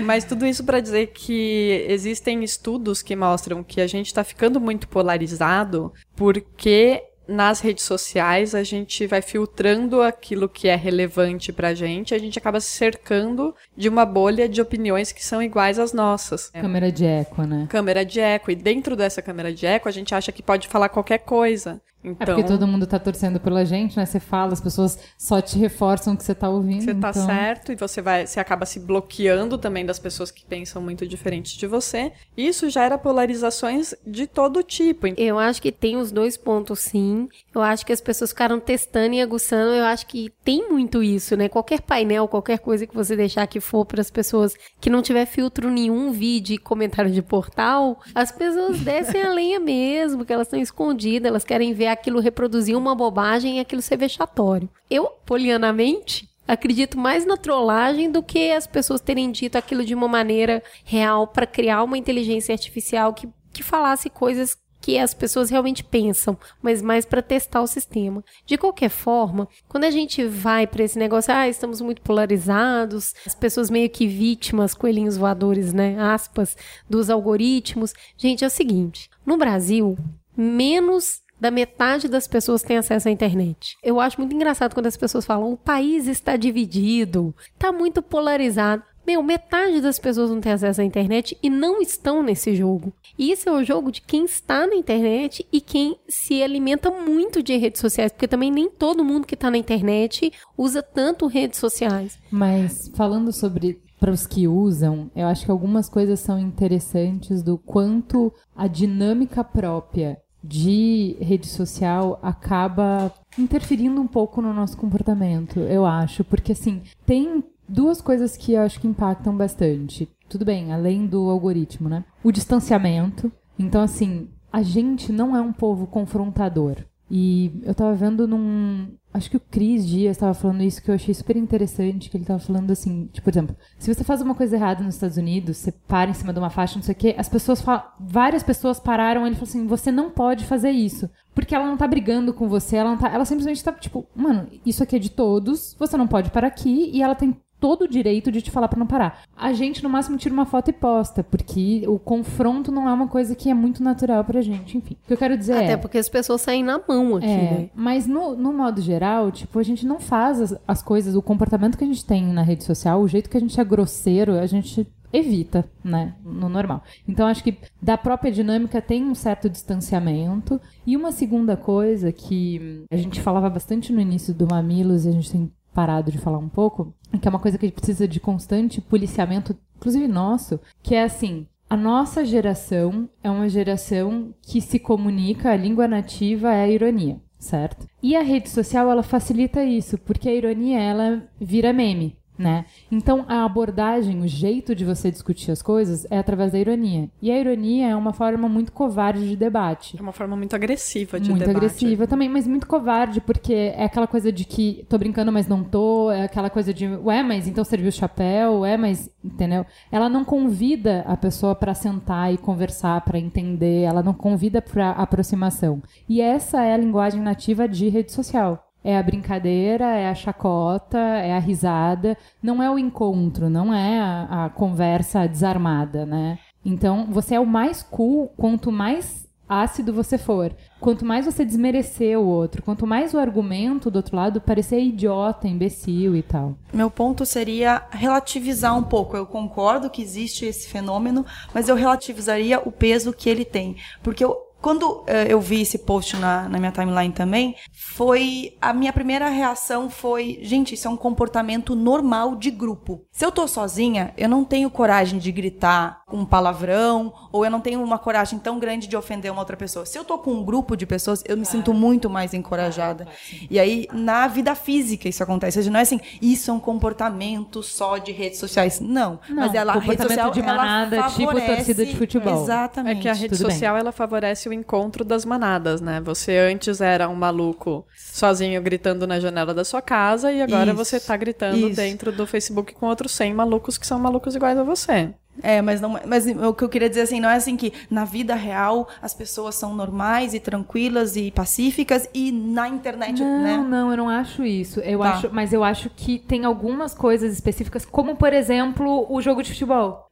Mas tudo isso para dizer que existem estudos que mostram que a gente está ficando muito polarizado porque nas redes sociais a gente vai filtrando aquilo que é relevante pra gente, a gente acaba se cercando de uma bolha de opiniões que são iguais às nossas. Câmera de eco, né? Câmera de eco. E dentro dessa câmera de eco, a gente acha que pode falar qualquer coisa. Então, é porque todo mundo tá torcendo pela gente, né? Você fala, as pessoas só te reforçam o que você tá ouvindo. Você tá então... certo e você vai, você acaba se bloqueando também das pessoas que pensam muito diferente de você. Isso gera polarizações de todo tipo. Eu acho que tem os dois pontos, sim. Eu acho que as pessoas ficaram testando e aguçando. Eu acho que tem muito isso, né? Qualquer painel, qualquer coisa que você deixar que for para as pessoas que não tiver filtro nenhum, vídeo e comentário de portal, as pessoas descem a lenha mesmo, que elas estão escondidas, elas querem ver aquilo reproduzir uma bobagem e aquilo ser vexatório. Eu, polianamente, acredito mais na trollagem do que as pessoas terem dito aquilo de uma maneira real para criar uma inteligência artificial que, que falasse coisas que as pessoas realmente pensam, mas mais para testar o sistema. De qualquer forma, quando a gente vai para esse negócio, ah, estamos muito polarizados, as pessoas meio que vítimas, coelhinhos voadores, né, aspas, dos algoritmos. Gente, é o seguinte, no Brasil, menos da metade das pessoas tem acesso à internet. Eu acho muito engraçado quando as pessoas falam o país está dividido, está muito polarizado. Meu, metade das pessoas não tem acesso à internet e não estão nesse jogo. E isso é o jogo de quem está na internet e quem se alimenta muito de redes sociais, porque também nem todo mundo que está na internet usa tanto redes sociais. Mas falando sobre para os que usam, eu acho que algumas coisas são interessantes do quanto a dinâmica própria de rede social acaba interferindo um pouco no nosso comportamento, eu acho. Porque, assim, tem duas coisas que eu acho que impactam bastante. Tudo bem, além do algoritmo, né? O distanciamento. Então, assim, a gente não é um povo confrontador. E eu tava vendo num. Acho que o Cris Dias estava falando isso que eu achei super interessante, que ele tava falando assim, tipo, por exemplo, se você faz uma coisa errada nos Estados Unidos, você para em cima de uma faixa, não sei o quê, as pessoas falam, várias pessoas pararam, ele falou assim, você não pode fazer isso. Porque ela não tá brigando com você, ela não tá, ela simplesmente tá, tipo, mano, isso aqui é de todos, você não pode parar aqui, e ela tem todo o direito de te falar para não parar. A gente, no máximo, tira uma foto e posta, porque o confronto não é uma coisa que é muito natural pra gente. Enfim, o que eu quero dizer Até é... porque as pessoas saem na mão aqui, É, né? mas no, no modo geral, tipo, a gente não faz as, as coisas, o comportamento que a gente tem na rede social, o jeito que a gente é grosseiro, a gente evita, né, no normal. Então acho que da própria dinâmica tem um certo distanciamento. E uma segunda coisa que a gente falava bastante no início do Mamilos e a gente tem parado de falar um pouco, que é uma coisa que precisa de constante policiamento, inclusive nosso, que é assim, a nossa geração é uma geração que se comunica, a língua nativa é a ironia, certo? E a rede social, ela facilita isso, porque a ironia, ela vira meme. Né? Então a abordagem, o jeito de você discutir as coisas é através da ironia. E a ironia é uma forma muito covarde de debate. É uma forma muito agressiva de muito debate. agressiva também, mas muito covarde, porque é aquela coisa de que tô brincando, mas não tô, é aquela coisa de, ué, mas então serviu o chapéu, ué, mas, entendeu? Ela não convida a pessoa para sentar e conversar, para entender, ela não convida para aproximação. E essa é a linguagem nativa de rede social. É a brincadeira, é a chacota, é a risada. Não é o encontro, não é a, a conversa desarmada, né? Então, você é o mais cool quanto mais ácido você for. Quanto mais você desmerecer o outro, quanto mais o argumento do outro lado parecer idiota, imbecil e tal. Meu ponto seria relativizar um pouco. Eu concordo que existe esse fenômeno, mas eu relativizaria o peso que ele tem. Porque eu, quando eh, eu vi esse post na, na minha timeline também, foi. A minha primeira reação foi: gente, isso é um comportamento normal de grupo. Se eu tô sozinha, eu não tenho coragem de gritar um palavrão, ou eu não tenho uma coragem tão grande de ofender uma outra pessoa. Se eu tô com um grupo de pessoas, eu me sinto muito mais encorajada. E aí, na vida física, isso acontece. Ou seja, não é assim, isso é um comportamento só de redes sociais. Não. mas ela, a rede comportamento social, de ela manada, tipo favorece- torcida de futebol. Exatamente. É que a rede tudo bem. social ela favorece o encontro das manadas, né? Você antes era um maluco sozinho gritando na janela da sua casa e agora Isso. você tá gritando Isso. dentro do Facebook com outros 100 malucos que são malucos iguais a você. É, mas não, mas o que eu queria dizer assim, não é assim que na vida real as pessoas são normais e tranquilas e pacíficas e na internet, Não, né? não, eu não acho isso. Eu Tá. acho, mas eu acho que tem algumas coisas específicas, como por exemplo o jogo de futebol.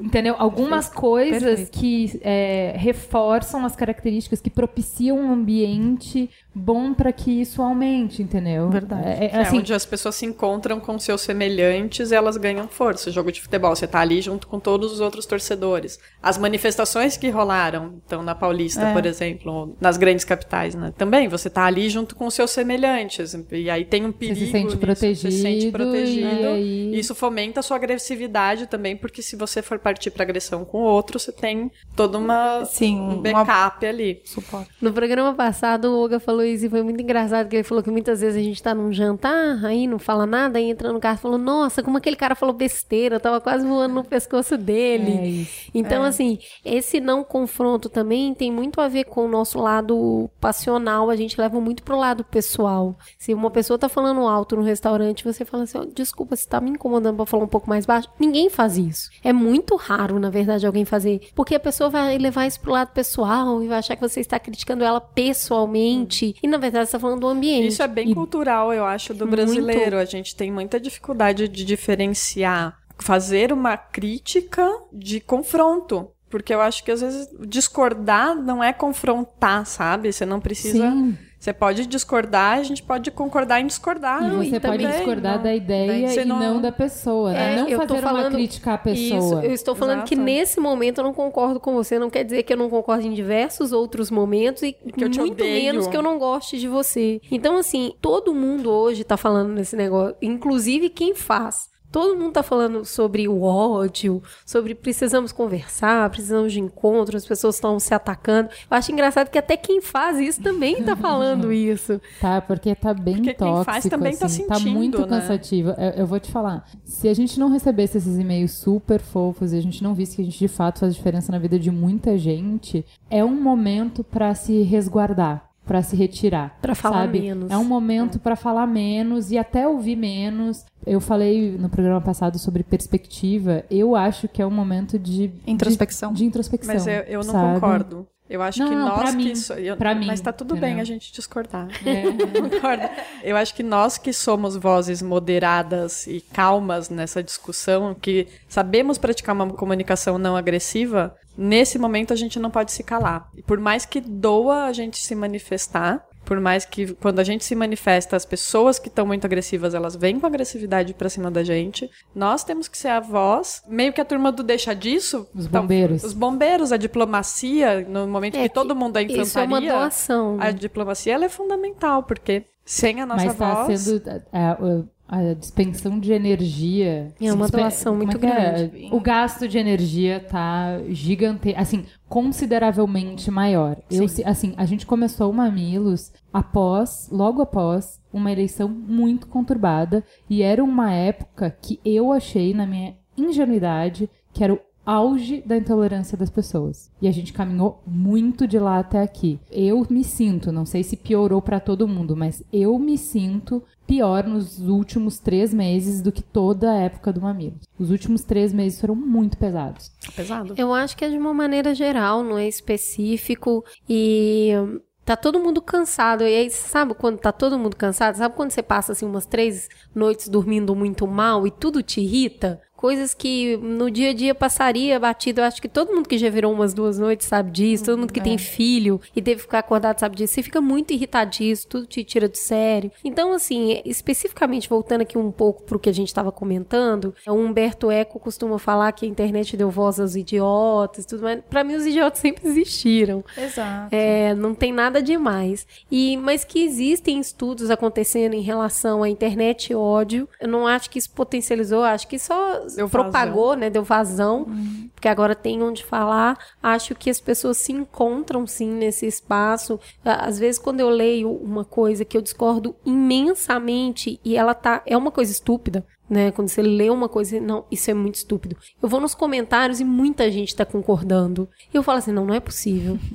Entendeu? Algumas coisas Perfeito. que é, reforçam as características, que propiciam um ambiente bom para que isso aumente, entendeu? Verdade. É, é, É, assim, onde as pessoas se encontram com seus semelhantes e elas ganham força. Jogo de futebol, você tá ali junto com todos os outros torcedores. As manifestações que rolaram, então na Paulista, É. por exemplo, nas grandes capitais, né? Também você tá ali junto com os seus semelhantes. E aí tem um perigo. se sente nisso, protegido, Você se sente e protegido. aí- Isso fomenta a sua agressividade também, porque se você for partir pra agressão com o outro, você tem toda uma Sim, um uma- backup ali. Suporte. No programa passado, o Olga falou isso e foi muito engraçado, que ele falou que muitas vezes a gente tá num jantar, aí não fala nada, aí entra no carro e falou, nossa, como aquele cara falou besteira, eu tava quase voando no pescoço dele. É. Então, assim, esse não confronto também tem muito a ver com o nosso lado passional, a gente leva muito pro lado pessoal. Se uma pessoa tá falando alto no restaurante, você fala assim, desculpa, você tá me incomodando pra falar um pouco mais baixo? Ninguém faz isso. É muito raro, na verdade, alguém fazer, porque a pessoa vai levar isso pro lado pessoal e vai achar que você está criticando ela pessoalmente, e na verdade você tá falando do ambiente. Isso é bem cultural, eu acho, do Muito. brasileiro. A gente tem muita dificuldade de diferenciar, fazer uma crítica de confronto. Porque eu acho que às vezes discordar não é confrontar, sabe? Você não precisa. Sim. Você pode discordar, a gente pode concordar em discordar. E você e pode também discordar não- da ideia e não... da pessoa, né? É, não eu tô fazer uma falando- crítica à Isso, pessoa. eu estou falando que Exato. nesse momento eu não concordo com você. Não quer dizer que eu não concordo em diversos outros momentos e Que eu te muito odeio. menos que eu não goste de você. Então, assim, todo mundo hoje tá falando nesse negócio, inclusive quem faz. Todo mundo tá falando sobre o ódio, sobre precisamos conversar, precisamos de encontro, as pessoas estão se atacando. Eu acho engraçado que até quem faz isso também tá falando isso. Tá, porque tá bem Porque quem tóxico, faz também tá assim, sentindo, muito né? cansativo. Eu, eu vou te falar, se a gente não recebesse esses e-mails super fofos e a gente não visse que a gente de fato faz diferença na vida de muita gente, é um momento pra se resguardar. Pra se retirar. Pra falar sabe? menos. É um momento pra falar menos e até ouvir menos. Eu falei no programa passado sobre perspectiva. Eu acho que é um momento de. Introspecção. De, de introspecção. Mas eu, eu não sabe? concordo. Eu acho Não, que não, nós que mim, so- eu- pra mim, Mas tá tudo entendeu? bem a gente discordar. É. Concordo. Eu acho que nós que somos vozes moderadas e calmas nessa discussão, que sabemos praticar uma comunicação não agressiva, nesse momento a gente não pode se calar. E por mais que doa a gente se manifestar, por mais que quando a gente se manifesta, as pessoas que estão muito agressivas, elas vêm com agressividade pra cima da gente. Nós temos que ser a voz, meio que a turma do deixa disso. Os então, bombeiros. os bombeiros, a diplomacia, no momento É que que todo mundo é infantaria. Isso é uma doação. A diplomacia ela é fundamental, porque sem a nossa Mas tá voz. sendo. é, é, a dispensão de energia. É uma doação como muito é? grande. O gasto de energia tá gigante, assim, consideravelmente maior. Eu, se- assim, a gente começou o Mamilos após, logo após, uma eleição muito conturbada e era uma época que eu achei, na minha ingenuidade, que era o auge da intolerância das pessoas. E a gente caminhou muito de lá até aqui. Eu me sinto, não sei se piorou pra todo mundo, mas eu me sinto pior nos últimos três meses do que toda a época do Mamilo. Os últimos três meses foram muito pesados. Pesado. Eu acho que é de uma maneira geral, não é específico. E hum, tá todo mundo cansado. E aí, sabe quando tá todo mundo cansado? Sabe quando você passa assim umas três noites dormindo muito mal e tudo te irrita? Coisas que no dia a dia passaria batido. Eu acho que todo mundo que já virou umas duas noites sabe disso. Todo mundo que tem filho e teve que ficar acordado sabe disso. Você fica muito irritadíssimo, tudo te tira do sério. Então, assim, especificamente voltando aqui um pouco pro que a gente estava comentando, o Humberto Eco costuma falar que a internet deu voz aos idiotas e tudo mais. Pra mim, os idiotas sempre existiram. Exato. É, não tem nada demais. E, mas que existem estudos acontecendo em relação à internet e ódio. Eu não acho que isso potencializou, acho que só Deu propagou, né? Deu vazão. Porque agora tem onde falar. Acho que as pessoas se encontram sim nesse espaço. Á- Às vezes, quando eu leio uma coisa que eu discordo imensamente e ela tá. É uma coisa estúpida. Né? Quando você lê uma coisa, não, isso é muito estúpido. Eu vou nos comentários e muita gente tá concordando. E eu falo assim, não, não é possível.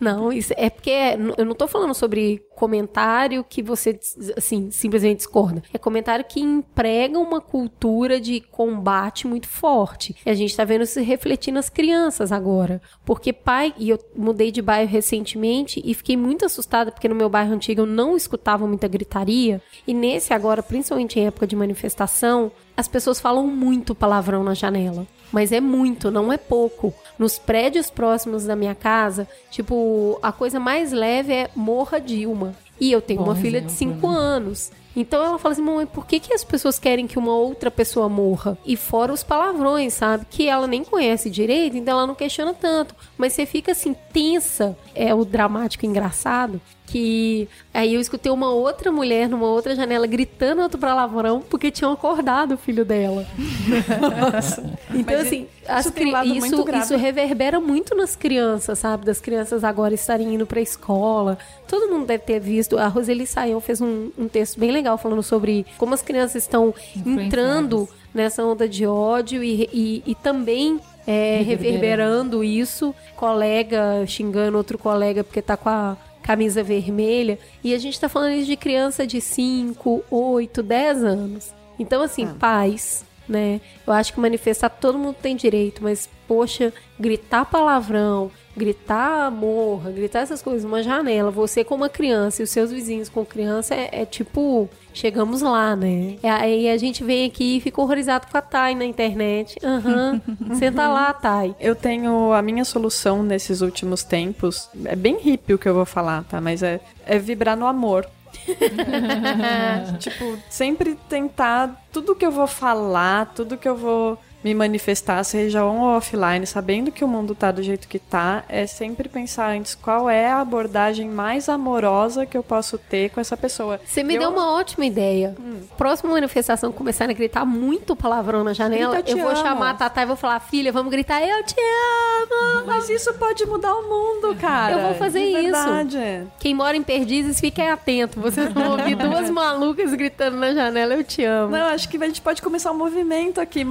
Não, isso é porque eu não tô falando sobre comentário que você assim simplesmente discorda. É comentário que emprega uma cultura de combate muito forte. E a gente tá vendo isso refletir nas crianças agora. Porque pai, e eu mudei de bairro recentemente e fiquei muito assustada porque no meu bairro antigo eu não escutava muita gritaria e nesse agora, principalmente em época de manifestação, as pessoas falam muito palavrão na janela. Mas é muito, não é pouco. Nos prédios próximos da minha casa, tipo, a coisa mais leve é morra Dilma. E eu tenho Bom uma filha de exemplo, 5 né? anos. Então ela fala assim, mamãe, por que, que as pessoas querem que uma outra pessoa morra? E fora os palavrões, sabe? Que ela nem conhece direito, então ela não questiona tanto. Mas você fica assim, tensa. É o dramático engraçado. Que aí eu escutei uma outra mulher numa outra janela gritando outro palavrão porque tinham acordado o filho dela. Então, Mas assim, isso cri- lado isso, isso reverbera muito nas crianças, sabe? Das crianças agora estarem indo pra escola. Todo mundo deve ter visto. A Roseli Saião fez um, um texto bem legal falando sobre como as crianças estão entrando nessa onda de ódio e, e, e também é, Reverberando. isso. Colega xingando outro colega porque tá com a camisa vermelha. E a gente tá falando isso de criança de 5, 8, 10 anos. Então, assim, pais, né? Eu acho que manifestar todo mundo tem direito, mas, poxa, gritar palavrão, gritar morra, gritar essas coisas numa janela, você com uma criança e os seus vizinhos com criança, é, é tipo, chegamos lá, né? E aí a gente vem aqui e fica horrorizado com a Thay na internet. Aham, senta lá, Thay. Eu tenho a minha solução nesses últimos tempos. É bem hippie o que eu vou falar, tá? Mas é, é vibrar no amor. tipo, sempre tentar tudo que eu vou falar, tudo que eu vou me manifestar, seja on ou offline, sabendo que o mundo tá do jeito que tá, é sempre pensar antes qual é a abordagem mais amorosa que eu posso ter com essa pessoa. Você me Eu- deu uma ótima ideia. Próxima manifestação começarem a gritar muito palavrão na janela, Grita, "Eu eu vou amo." chamar a Tatá e vou falar, filha, vamos gritar, eu te amo! Mas isso pode mudar o mundo, cara. Eu vou fazer De isso. verdade. Quem mora em Perdizes, fiquem atentos. Vocês vão ouvir duas malucas gritando na janela, eu te amo. Não, acho que a gente pode começar um movimento aqui,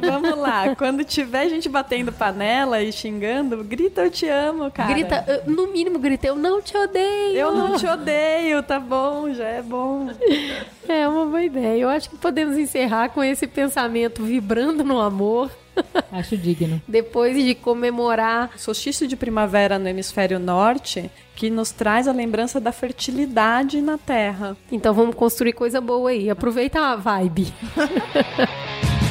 Vamos lá. Quando tiver gente batendo panela e xingando, grita eu te amo, cara. Grita, no mínimo grita, eu não te odeio. Eu não te odeio, tá bom, já é bom. É uma boa ideia. Eu acho que podemos encerrar com esse pensamento vibrando no amor, Acho digno. depois de comemorar Solstício de primavera no hemisfério norte, que nos traz a lembrança da fertilidade na Terra. Então vamos construir coisa boa aí. Aproveita a vibe.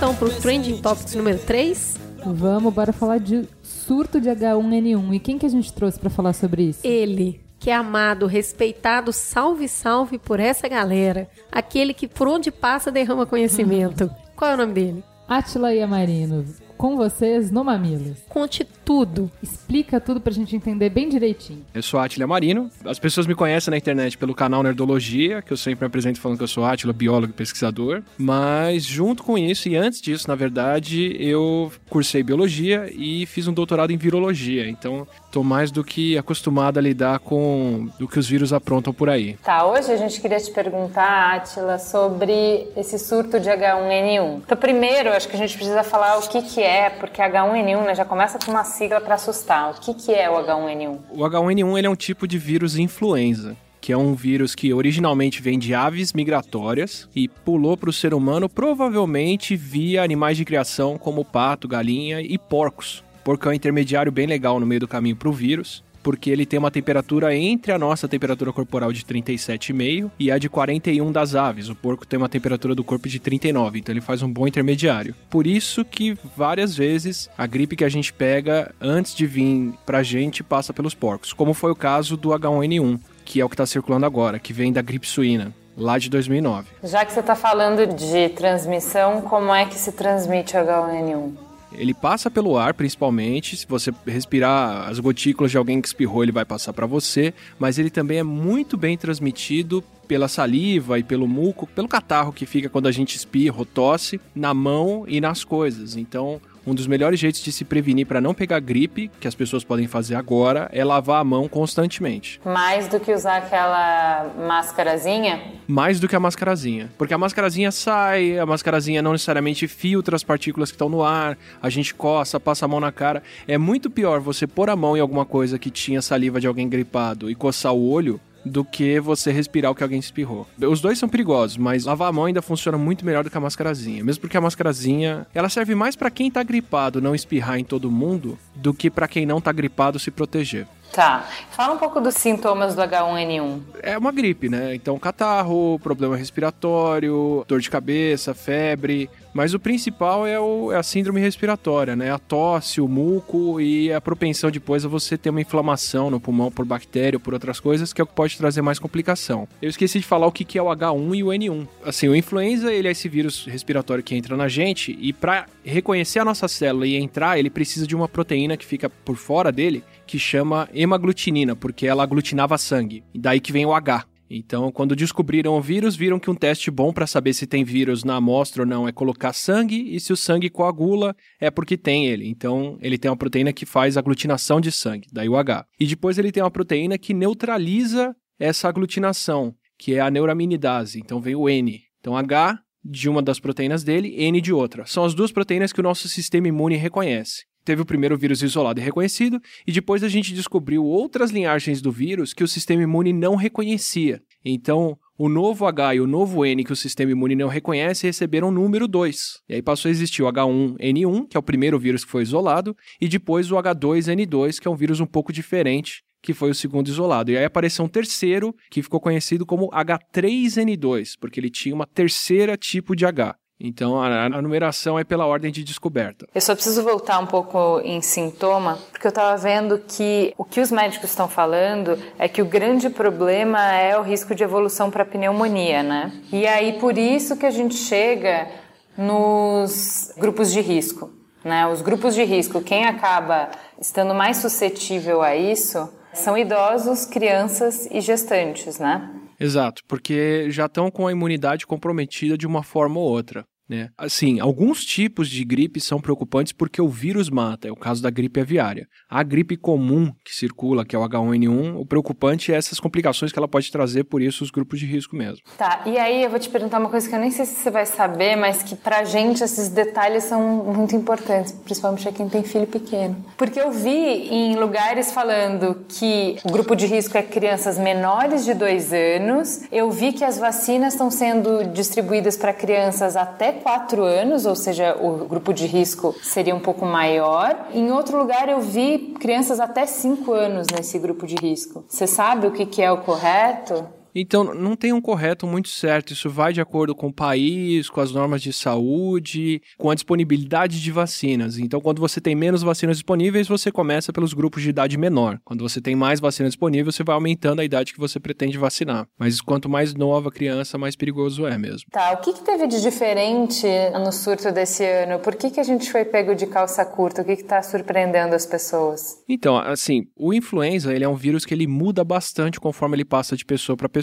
então pro Trending Topics número 3. Vamos, bora falar de surto de H1N1. E quem que a gente trouxe pra falar sobre isso? Ele. que é amado, respeitado, salve, salve por essa galera. Aquele que por onde passa derrama conhecimento. Qual é o nome dele? Atila Yamarino, com vocês no Mamilos. Conte tudo. Explica tudo pra gente entender bem direitinho. Eu sou Atila Marino. As pessoas me conhecem na internet pelo canal Nerdologia, que eu sempre me apresento falando que eu sou Atila, biólogo e pesquisador. Mas junto com isso, e antes disso, na verdade, eu cursei biologia e fiz um doutorado em virologia. Então, tô mais do que acostumado a lidar com do que os vírus aprontam por aí. Tá, hoje a gente queria te perguntar, Atila, sobre esse surto de H1N1. Então, primeiro, acho que a gente precisa falar o que que é, porque H1N1 né, já começa com uma sigla para assustar. O que que é o H1N1? O H1N1 ele é um tipo de vírus influenza que é um vírus que originalmente vem de aves migratórias e pulou para o ser humano provavelmente via animais de criação como pato, galinha e porcos. Porco é um intermediário bem legal no meio do caminho para o vírus porque ele tem uma temperatura entre a nossa temperatura corporal de 37,5 e a de 41 das aves. O porco tem uma temperatura do corpo de 39, então ele faz um bom intermediário. Por isso que várias vezes a gripe que a gente pega antes de vir pra gente passa pelos porcos, como foi o caso do H1N1, que é o que está circulando agora, que vem da gripe suína lá de 2009. Já que você está falando de transmissão, como é que se transmite o H1N1? Ele passa pelo ar, principalmente. Se você respirar as gotículas de alguém que espirrou, ele vai passar para você. Mas ele também é muito bem transmitido pela saliva e pelo muco, pelo catarro que fica quando a gente espirra ou tosse, na mão e nas coisas. Então, um dos melhores jeitos de se prevenir para não pegar gripe, que as pessoas podem fazer agora, é lavar a mão constantemente. Mais do que usar aquela máscarazinha? Mais do que a mascarazinha. Porque a mascarazinha sai, a mascarazinha não necessariamente filtra as partículas que estão no ar, a gente coça, passa a mão na cara. É muito pior você pôr a mão em alguma coisa que tinha saliva de alguém gripado e coçar o olho do que você respirar o que alguém espirrou. Os dois são perigosos, mas lavar a mão ainda funciona muito melhor do que a mascarazinha. Mesmo porque a mascarazinha, ela serve mais para quem tá gripado não espirrar em todo mundo do que para quem não tá gripado se proteger. Tá. Fala um pouco dos sintomas do H1N1. É uma gripe, né? Então, catarro, problema respiratório, dor de cabeça, febre. Mas o principal é, o, é, a síndrome respiratória, né? A tosse, o muco e a propensão depois a você ter uma inflamação no pulmão por bactéria ou por outras coisas, que é o que pode trazer mais complicação. Eu esqueci de falar o que é o H1 e o N1. Assim, o influenza, ele é esse vírus respiratório que entra na gente e para reconhecer a nossa célula e entrar, ele precisa de uma proteína que fica por fora dele, que chama hemaglutinina, porque ela aglutinava sangue. E daí que vem o H. Então, quando descobriram o vírus, viram que um teste bom para saber se tem vírus na amostra ou não é colocar sangue, e se o sangue coagula, é porque tem ele. Então, ele tem uma proteína que faz aglutinação de sangue, daí o H. E depois ele tem uma proteína que neutraliza essa aglutinação, que é a neuraminidase. Então, vem o N. Então, H de uma das proteínas dele, N de outra. São as duas proteínas que o nosso sistema imune reconhece teve o primeiro vírus isolado e reconhecido, e depois a gente descobriu outras linhagens do vírus que o sistema imune não reconhecia. Então, o novo H e o novo N que o sistema imune não reconhece receberam o número 2. E aí passou a existir o H1N1, que é o primeiro vírus que foi isolado, e depois o H2N2, que é um vírus um pouco diferente, que foi o segundo isolado. E aí apareceu um terceiro, que ficou conhecido como H3N2, porque ele tinha uma terceira tipo de H. Então a, a, numeração é pela ordem de descoberta. Eu só preciso voltar um pouco em sintoma, porque eu estava vendo que o que os médicos estão falando é que o grande problema é o risco de evolução para pneumonia, né? E aí por isso que a gente chega nos grupos de risco, né? Os grupos de risco, quem acaba estando mais suscetível a isso são idosos, crianças e gestantes, né? Exato, porque já estão com a imunidade comprometida de uma forma ou outra. Né? Assim, alguns tipos de gripe são preocupantes porque o vírus mata, é o caso da gripe aviária. A gripe comum que circula, que é o H1N1, o preocupante é essas complicações que ela pode trazer, por isso os grupos de risco mesmo. Tá, e aí eu vou te perguntar uma coisa que eu nem sei se você vai saber, mas que pra gente esses detalhes são muito importantes, principalmente pra quem tem filho pequeno. Porque eu vi em lugares falando que o grupo de risco é crianças menores de dois anos, eu vi que as vacinas estão sendo distribuídas para crianças até 4 anos, ou seja, o grupo de risco seria um pouco maior. Em outro lugar, eu vi crianças até 5 anos nesse grupo de risco. Você sabe o que é o correto? Então, não tem um correto muito certo. Isso vai de acordo com o país, com as normas de saúde, com a disponibilidade de vacinas. Então, quando você tem menos vacinas disponíveis, você começa pelos grupos de idade menor. Quando você tem mais vacinas disponíveis, você vai aumentando a idade que você pretende vacinar. Mas quanto mais nova a criança, mais perigoso é mesmo. Tá, o que, que teve de diferente no surto desse ano? Por que, que a gente foi pego de calça curta? O que está surpreendendo as pessoas? Então, assim, o influenza ele é um vírus que ele muda bastante conforme ele passa de pessoa para pessoa.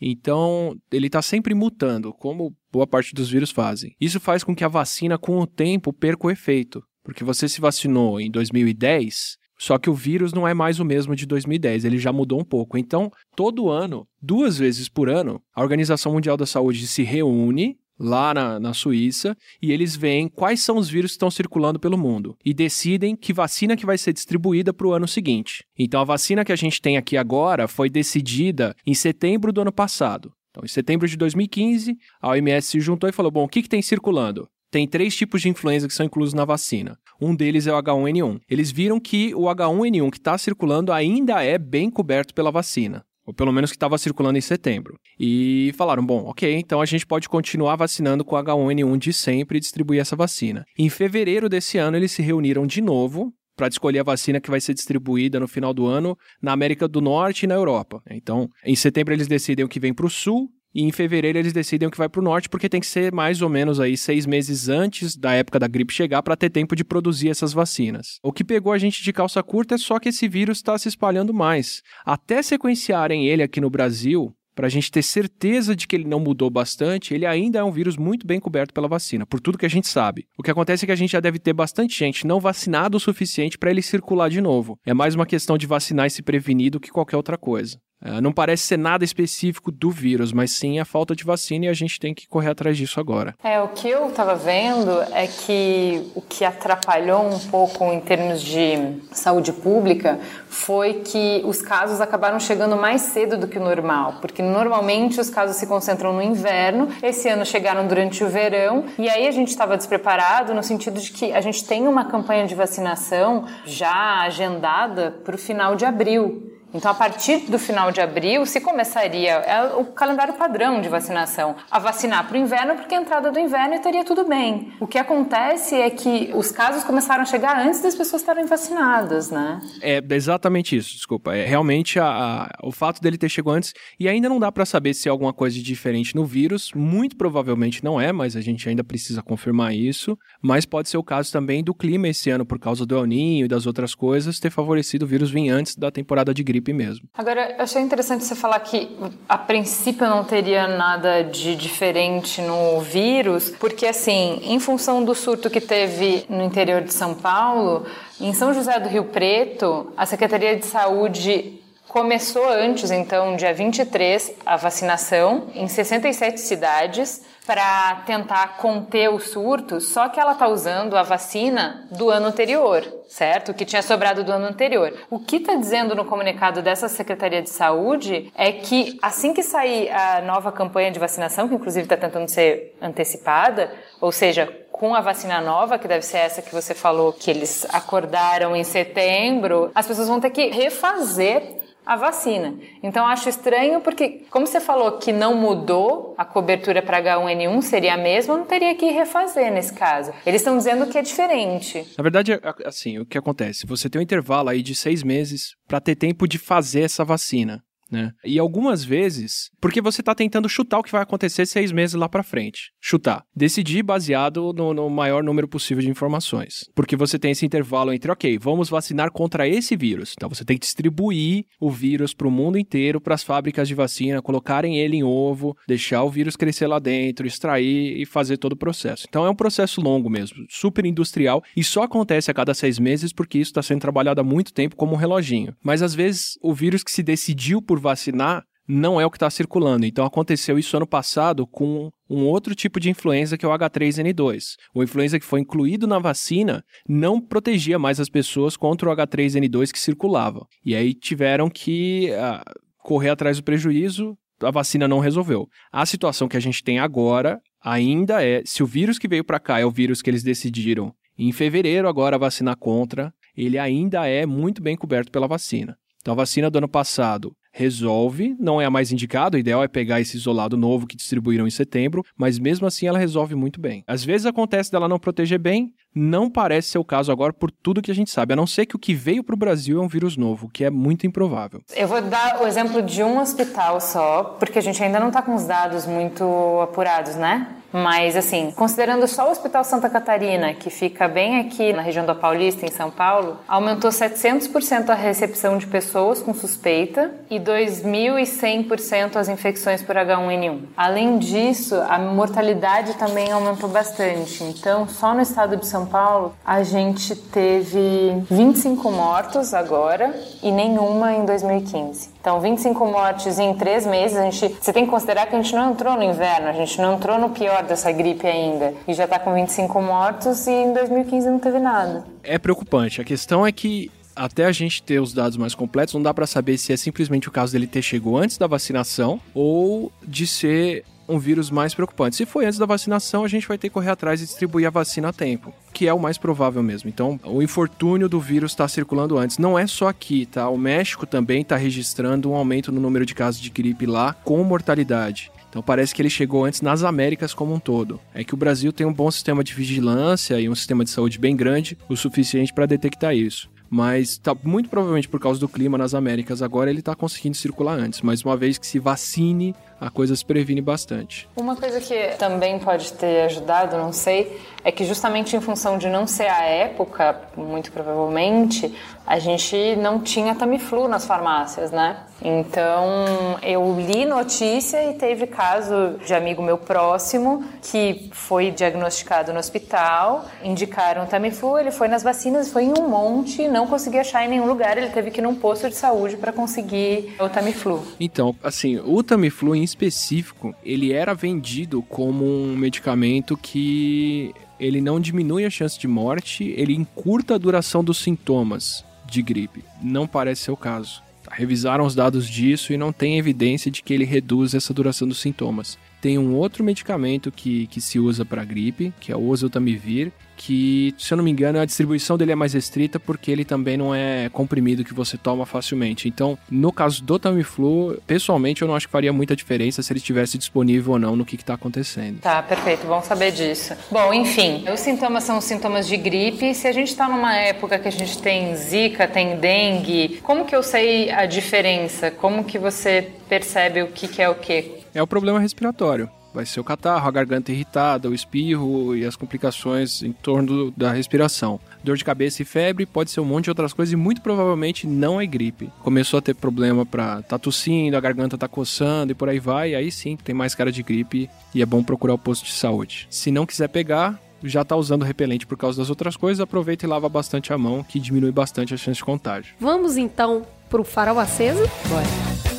Então, ele está sempre mutando, como boa parte dos vírus fazem. Isso faz com que a vacina, com o tempo, perca o efeito. Porque você se vacinou em 2010, só que o vírus não é mais o mesmo de 2010, ele já mudou um pouco. Então, todo ano, duas vezes por ano, a Organização Mundial da Saúde se reúne lá na, na Suíça e eles veem quais são os vírus que estão circulando pelo mundo e decidem que vacina que vai ser distribuída para o ano seguinte. Então, a vacina que a gente tem aqui agora foi decidida em setembro do ano passado. Então, em setembro de 2015, a OMS se juntou e falou: bom, o que, que tem circulando? Tem três tipos de influenza que são inclusos na vacina. Um deles é o H1N1. Eles viram que o H1N1 que está circulando ainda é bem coberto pela vacina ou pelo menos que estava circulando em setembro. E falaram: bom, ok, então a gente pode continuar vacinando com H1N1 de sempre e distribuir essa vacina. Em fevereiro desse ano, eles se reuniram de novo para escolher a vacina que vai ser distribuída no final do ano na América do Norte e na Europa. Então, em setembro eles decidem o que vem para o Sul e em fevereiro eles decidem que vai para o norte, porque tem que ser mais ou menos aí seis meses antes da época da gripe chegar para ter tempo de produzir essas vacinas. O que pegou a gente de calça curta é só que esse vírus está se espalhando mais. Até sequenciarem ele aqui no Brasil, para a gente ter certeza de que ele não mudou bastante, ele ainda é um vírus muito bem coberto pela vacina, por tudo que a gente sabe. O que acontece é que a gente já deve ter bastante gente não vacinada o suficiente para ele circular de novo. É mais uma questão de vacinar e se prevenir do que qualquer outra coisa. Uh, não parece ser nada específico do vírus, mas sim a falta de vacina e a gente tem que correr atrás disso agora. É, o que eu estava vendo é que o que atrapalhou um pouco em termos de saúde pública foi que os casos acabaram chegando mais cedo do que o normal, porque normalmente os casos se concentram no inverno, esse ano chegaram durante o verão, e aí a gente estava despreparado no sentido de que a gente tem uma campanha de vacinação já agendada para o final de abril. Então, a partir do final de abril, se começaria é o calendário padrão de vacinação a vacinar para o inverno, porque a entrada do inverno estaria tudo bem. O que acontece é que os casos começaram a chegar antes das pessoas estarem vacinadas, né? É exatamente isso, desculpa. É realmente a, a, o fato dele ter chegado antes, e ainda não dá para saber se é alguma coisa de diferente no vírus. Muito provavelmente não é, mas a gente ainda precisa confirmar isso. Mas pode ser o caso também do clima esse ano, por causa do El Ninho e das outras coisas, ter favorecido o vírus vir antes da temporada de gripe mesmo. Agora, achei interessante você falar que a princípio não teria nada de diferente no vírus, porque assim, em função do surto que teve no interior de São Paulo, em São José do Rio Preto, a Secretaria de Saúde começou antes, então, dia 23, a vacinação em 67 cidades para tentar conter o surto, só que ela está usando a vacina do ano anterior, certo? Que tinha sobrado do ano anterior. O que está dizendo no comunicado dessa Secretaria de Saúde é que assim que sair a nova campanha de vacinação, que inclusive está tentando ser antecipada, ou seja, com a vacina nova, que deve ser essa que você falou que eles acordaram em setembro, as pessoas vão ter que refazer a vacina. Então acho estranho porque, como você falou que não mudou a cobertura para H1N1, seria a mesma, não teria que refazer nesse caso. Eles estão dizendo que é diferente. Na verdade, assim, o que acontece? Você tem um intervalo aí de seis meses para ter tempo de fazer essa vacina né? E algumas vezes, porque você está tentando chutar o que vai acontecer seis meses lá para frente. Chutar. Decidir baseado no, no, maior número possível de informações. Porque você tem esse intervalo entre, ok, vamos vacinar contra esse vírus. Então você tem que distribuir o vírus para o mundo inteiro, para as fábricas de vacina, colocarem ele em ovo, deixar o vírus crescer lá dentro, extrair e fazer todo o processo. Então é um processo longo mesmo, super industrial e só acontece a cada seis meses porque isso está sendo trabalhado há muito tempo como um reloginho. Mas às vezes o vírus que se decidiu por vacinar não é o que está circulando. Então aconteceu isso ano passado com um outro tipo de influenza que é o H3N2. O influenza que foi incluído na vacina não protegia mais as pessoas contra o H3N2 que circulava. E aí tiveram que uh, correr atrás do prejuízo, a vacina não resolveu. A situação que a gente tem agora ainda é, se o vírus que veio para cá é o vírus que eles decidiram em fevereiro agora vacinar contra, ele ainda é muito bem coberto pela vacina. Então a vacina do ano passado resolve, não é a mais indicada, o ideal é pegar esse isolado novo que distribuíram em setembro, mas mesmo assim ela resolve muito bem. Às vezes acontece dela não proteger bem, não parece ser o caso agora por tudo que a gente sabe, a não ser que o que veio para o Brasil é um vírus novo, que é muito improvável. Eu vou dar o exemplo de um hospital só, porque a gente ainda não está com os dados muito apurados, né? Mas, assim, considerando só o Hospital Santa Catarina, que fica bem aqui na região da Paulista, em São Paulo, aumentou 700% a recepção de pessoas com suspeita e 2.100% as infecções por H1N1. Além disso, a mortalidade também aumentou bastante. Então, só no estado de São Paulo, a gente teve 25 mortos agora e nenhuma em 2015. Então, 25 mortes em três meses, a gente, você tem que considerar que a gente não entrou no inverno, a gente não entrou no pior dessa gripe ainda. E já está com 25 mortos e em 2015 não teve nada. É preocupante. A questão é que até a gente ter os dados mais completos, não dá para saber se é simplesmente o caso dele ter chegado antes da vacinação ou de ser um vírus mais preocupante. Se foi antes da vacinação, a gente vai ter que correr atrás e distribuir a vacina a tempo, que é o mais provável mesmo. Então, o infortúnio do vírus está circulando antes. Não é só aqui, tá? O México também está registrando um aumento no número de casos de gripe lá com mortalidade. Então parece que ele chegou antes nas Américas como um todo. É que o Brasil tem um bom sistema de vigilância e um sistema de saúde bem grande, o suficiente para detectar isso. Mas tá muito provavelmente por causa do clima nas Américas agora ele está conseguindo circular antes. Mas uma vez que se vacine, a coisa se previne bastante. Uma coisa que também pode ter ajudado, não sei, é que justamente em função de não ser a época, muito provavelmente, a gente não tinha Tamiflu nas farmácias, né? Então eu li notícia e teve caso de amigo meu próximo que foi diagnosticado no hospital, indicaram Tamiflu, ele foi nas vacinas, foi em um monte, não conseguia achar em nenhum lugar, ele teve que ir num posto de saúde para conseguir o Tamiflu. Então, assim, o Tamiflu em específico, ele era vendido como um medicamento que ele não diminui a chance de morte, ele encurta a duração dos sintomas de gripe. Não parece ser o caso. Revisaram os dados disso e não tem evidência de que ele reduz essa duração dos sintomas. Tem um outro medicamento que, que se usa para gripe, que é o oseltamivir, que, se eu não me engano, a distribuição dele é mais restrita porque ele também não é comprimido que você toma facilmente. Então, no caso do Tamiflu, pessoalmente eu não acho que faria muita diferença se ele estivesse disponível ou não no que está acontecendo. Tá, perfeito, bom saber disso. Bom, enfim, os sintomas são os sintomas de gripe. Se a gente está numa época que a gente tem zika, tem dengue, como que eu sei a diferença? Como que você percebe o que, que é o que? É o problema respiratório vai ser o catarro, a garganta irritada, o espirro e as complicações em torno da respiração. Dor de cabeça e febre pode ser um monte de outras coisas e muito provavelmente não é gripe. Começou a ter problema para tá tossindo, a garganta tá coçando e por aí vai, aí sim tem mais cara de gripe e é bom procurar o posto de saúde. Se não quiser pegar, já está usando repelente por causa das outras coisas, aproveita e lava bastante a mão, que diminui bastante a chance de contágio. Vamos então pro farol aceso? Bora.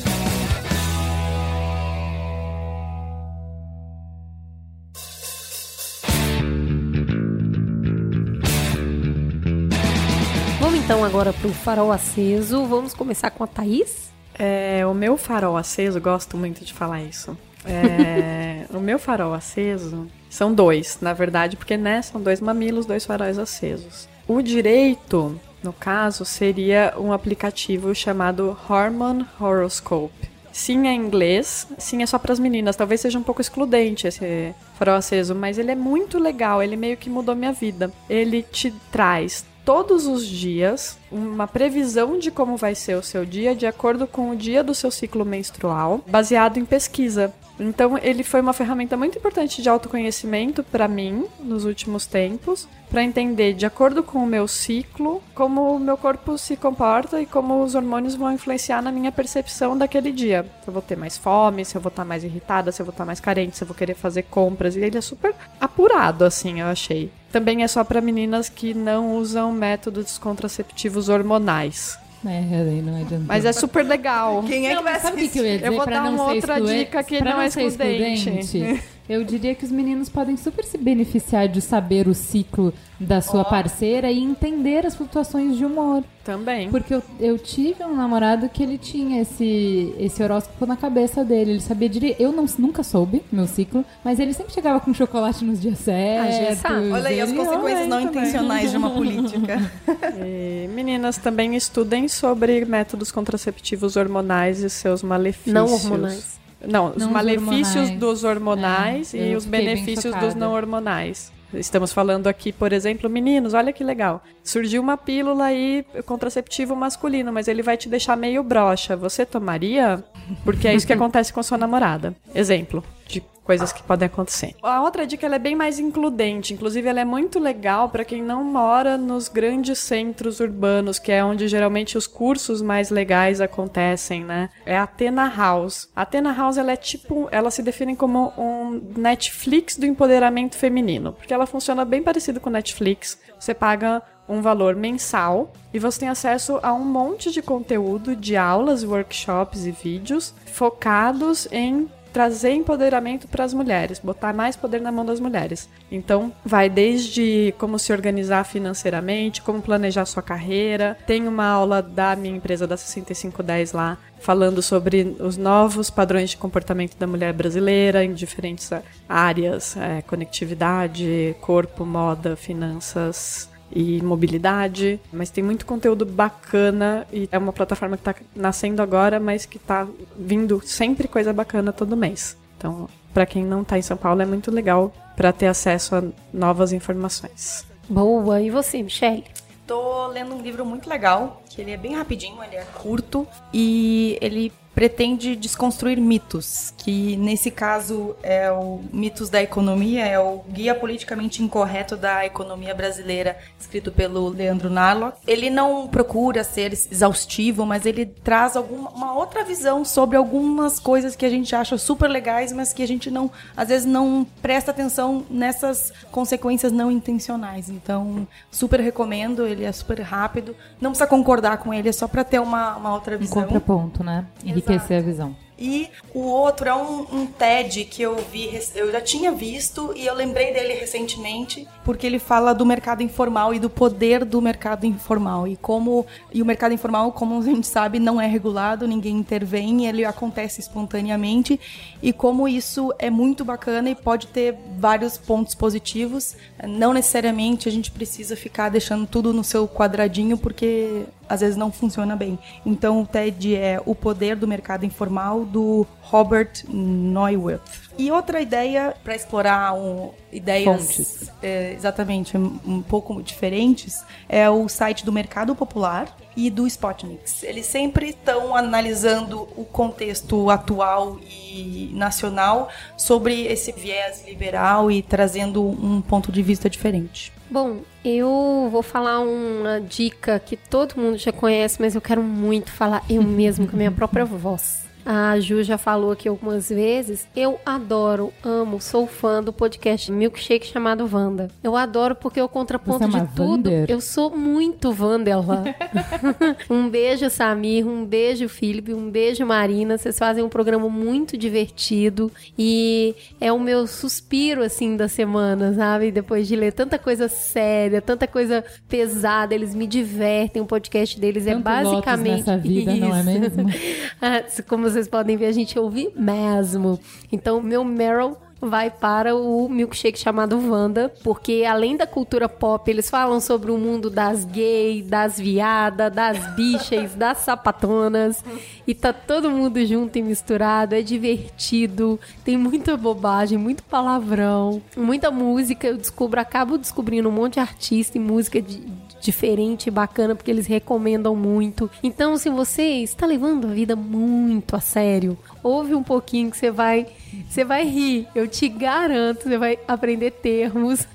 Agora para o farol aceso. Vamos começar com a Thaís? É, o meu farol aceso, gosto muito de falar isso. É, o meu farol aceso são dois, na verdade, porque né, são dois mamilos, dois faróis acesos. O direito, no caso, seria um aplicativo chamado Hormone Horoscope. Sim, é inglês. Sim, é só para as meninas. Talvez seja um pouco excludente esse farol aceso, mas ele é muito legal. Ele meio que mudou minha vida. Ele te traz todos os dias uma previsão de como vai ser o seu dia de acordo com o dia do seu ciclo menstrual, baseado em pesquisa. Então, ele foi uma ferramenta muito importante de autoconhecimento para mim nos últimos tempos, para entender, de acordo com o meu ciclo, como o meu corpo se comporta e como os hormônios vão influenciar na minha percepção daquele dia. Se eu vou ter mais fome, se eu vou estar mais irritada, se eu vou estar mais carente, se eu vou querer fazer compras. E ele é super apurado, assim, eu achei. Também é só para meninas que não usam métodos contraceptivos hormonais. É, não adianta. Mas é super legal. Quem é que vai Sabe o que eu ia dizer? Eu vou dar uma outra dica que não, não é excludente. excludente Eu diria que os meninos podem super se beneficiar de saber o ciclo da sua parceira e entender as flutuações de humor. Também. Porque eu, eu tive um namorado que ele tinha esse, esse horóscopo na cabeça dele. Ele sabia direito. Eu não, nunca soube meu ciclo, mas ele sempre chegava com chocolate nos dias certos. sabe. Olha aí as consequências não intencionais de uma política. E meninas também estudem sobre métodos contraceptivos hormonais e seus malefícios. Não hormonais. Não, os Não os malefícios hormonais. dos hormonais É, e os benefícios dos não hormonais. Estamos falando aqui, por exemplo, meninos, olha que legal. Surgiu uma pílula aí contraceptivo masculino, mas ele vai te deixar meio broxa. Você tomaria? Porque é isso que acontece com a sua namorada. Exemplo de coisas que podem acontecer. A outra dica ela é bem mais includente, inclusive ela é muito legal para quem não mora nos grandes centros urbanos, que é onde geralmente os cursos mais legais acontecem, né? É a Athena House. A Athena House ela é tipo, ela se define como um Netflix do empoderamento feminino, porque ela funciona bem parecido com o Netflix. Você paga um valor mensal e você tem acesso a um monte de conteúdo de aulas, workshops e vídeos focados em trazer empoderamento para as mulheres, botar mais poder na mão das mulheres. Então, vai desde como se organizar financeiramente, como planejar sua carreira. Tem uma aula da minha empresa da 6510 lá falando sobre os novos padrões de comportamento da mulher brasileira em diferentes áreas, é, conectividade, corpo, moda, finanças, e mobilidade, mas tem muito conteúdo bacana e é uma plataforma que tá nascendo agora, mas que tá vindo sempre coisa bacana todo mês. Então, para quem não tá em São Paulo é muito legal para ter acesso a novas informações. Boa. E você, Michelle? Tô lendo um livro muito legal, que ele é bem rapidinho, ele é curto e ele pretende desconstruir mitos, que nesse caso é o Mitos da Economia, é o Guia Politicamente Incorreto da Economia Brasileira, escrito pelo Leandro Narlock. Ele não procura ser exaustivo, mas ele traz alguma, uma outra visão sobre algumas coisas que a gente acha super legais, mas que a gente não, às vezes não presta atenção nessas consequências não intencionais. Então, super recomendo, ele é super rápido. Não precisa concordar com ele, é só para ter uma, uma outra Um visão. contraponto, né? Enriquecer a visão. E o outro é um, um TED que eu vi, eu já tinha visto e eu lembrei dele recentemente, porque ele fala do mercado informal e do poder do mercado informal e como e o mercado informal, como a gente sabe, não é regulado, ninguém intervém, ele acontece espontaneamente e como isso é muito bacana e pode ter vários pontos positivos. Não necessariamente a gente precisa ficar deixando tudo no seu quadradinho porque às vezes não funciona bem. Então o TED é o poder do mercado informal do Robert Neuwirth. E outra ideia para explorar um, ideias é, exatamente um, um pouco diferentes é o site do Mercado Popular e do Spotnix. Eles sempre estão analisando o contexto atual e nacional sobre esse viés liberal e trazendo um ponto de vista diferente. Bom, eu vou falar uma dica que todo mundo já conhece, mas eu quero muito falar eu mesmo com a minha própria voz. A Ju já falou aqui algumas vezes. Eu adoro, amo, sou fã do podcast Milkshake chamado Wanda. Eu adoro porque o contraponto é de tudo. Wander? Eu sou muito Wandela. um beijo, Samir. Um beijo, Felipe. Um beijo, Marina. Vocês fazem um programa muito divertido. E é o meu suspiro, assim, da semana, sabe? Depois de ler tanta coisa séria, tanta coisa pesada. Eles me divertem. O podcast deles é Tanto Lotus basicamente. nessa vida, não é isso. mesmo? Ah, Como vocês podem ver, a gente ouve mesmo. Então, meu Meryl vai para o milkshake chamado Wanda, porque além da cultura pop, eles falam sobre o mundo das gays, das viadas, das bichas, das sapatonas, e tá todo mundo junto e misturado, é divertido, tem muita bobagem, muito palavrão, muita música, eu descubro, acabo descobrindo um monte de artista e música de, diferente e bacana, porque eles recomendam muito. Então, se você está levando a vida muito a sério, ouve um pouquinho que você vai, você vai rir. Eu te garanto, você vai aprender termos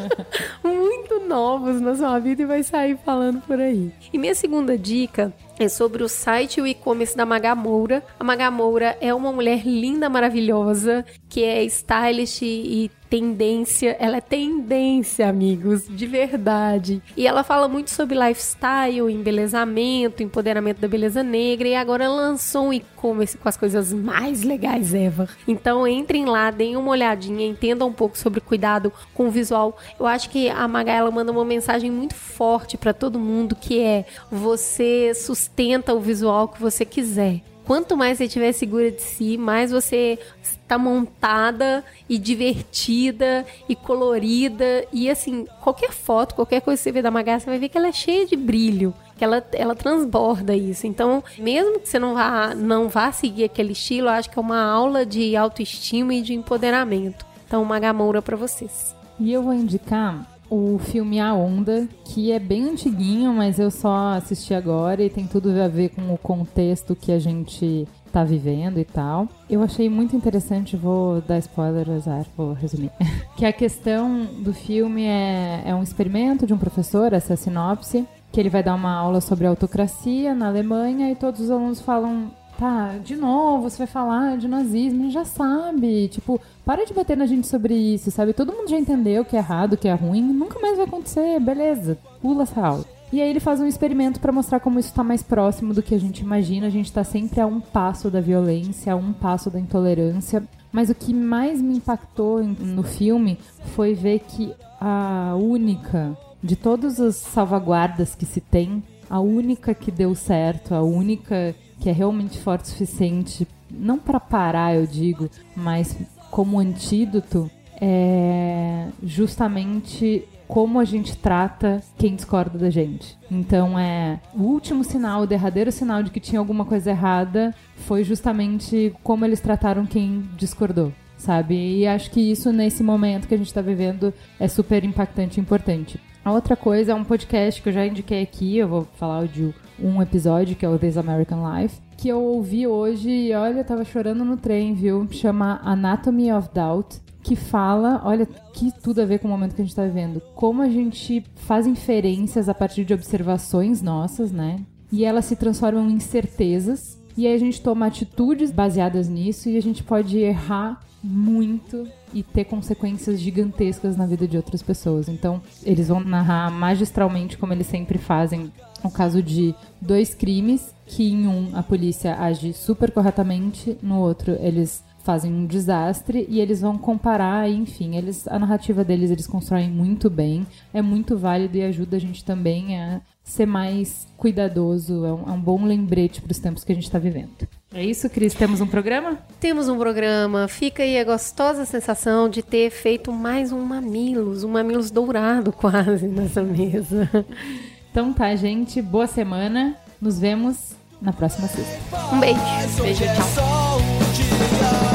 muito novos na sua vida e vai sair falando por aí. E minha segunda dica é sobre o site e o e-commerce da Magamoura. A Magamoura é uma mulher linda, maravilhosa, que é stylish e tendência, ela é tendência, amigos, de verdade. E ela fala muito sobre lifestyle, embelezamento, empoderamento da beleza negra e agora lançou um e-commerce com as coisas mais legais ever. Então entrem lá, deem uma olhadinha, entendam um pouco sobre cuidado com o visual. Eu acho que a Maga ela manda uma mensagem muito forte para todo mundo que é você sustenta o visual que você quiser. Quanto mais você estiver segura de si, mais você está montada e divertida e colorida. E assim, qualquer foto, qualquer coisa que você vê da Magá, você vai ver que ela é cheia de brilho. Que ela, ela transborda isso. Então, mesmo que você não vá, não vá seguir aquele estilo, acho que é uma aula de autoestima e de empoderamento. Então, Magamoura para vocês. E eu vou indicar o filme A Onda, que é bem antiguinho, mas eu só assisti agora e tem tudo a ver com o contexto que a gente tá vivendo e tal. Eu achei muito interessante, vou dar spoiler, azar, vou resumir. que a questão do filme é, é um experimento de um professor, essa é sinopse, que ele vai dar uma aula sobre autocracia na Alemanha e todos os alunos falam tá, de novo, você vai falar de nazismo, a gente já sabe. Tipo, para de bater na gente sobre isso, sabe? Todo mundo já entendeu que é errado, que é ruim, nunca mais vai acontecer, beleza. Pula essa aula. E aí ele faz um experimento para mostrar como isso está mais próximo do que a gente imagina. A gente está sempre a um passo da violência, a um passo da intolerância. Mas o que mais me impactou no filme foi ver que a única de todas as salvaguardas que se tem, a única que deu certo, a única que é realmente forte o suficiente, não para parar, eu digo, mas como antídoto, é justamente como a gente trata quem discorda da gente. Então é o último sinal, o derradeiro sinal de que tinha alguma coisa errada foi justamente como eles trataram quem discordou. Sabe? E acho que isso, nesse momento que a gente está vivendo, é super impactante e importante. A outra coisa é um podcast que eu já indiquei aqui, eu vou falar de um episódio, que é o This American Life, que eu ouvi hoje e olha, eu tava chorando no trem, viu? Chama Anatomy of Doubt, que fala, olha, que tudo a ver com o momento que a gente tá vivendo. Como a gente faz inferências a partir de observações nossas, né? E elas se transformam em certezas. E aí a gente toma atitudes baseadas nisso e a gente pode errar muito e ter consequências gigantescas na vida de outras pessoas. Então, eles vão narrar magistralmente como eles sempre fazem o caso de dois crimes que em um a polícia age super corretamente, no outro eles fazem um desastre e eles vão comparar, enfim, eles a narrativa deles eles constroem muito bem, é muito válido e ajuda a gente também a ser mais cuidadoso, é um, é um bom lembrete para os tempos que a gente está vivendo. É isso, Cris? Temos um programa? Temos um programa. Fica aí a gostosa sensação de ter feito mais um Mamilos, um Mamilos dourado quase nessa mesa. Então tá, gente. Boa semana. Nos vemos na próxima sexta. Um beijo. Beijo, tchau.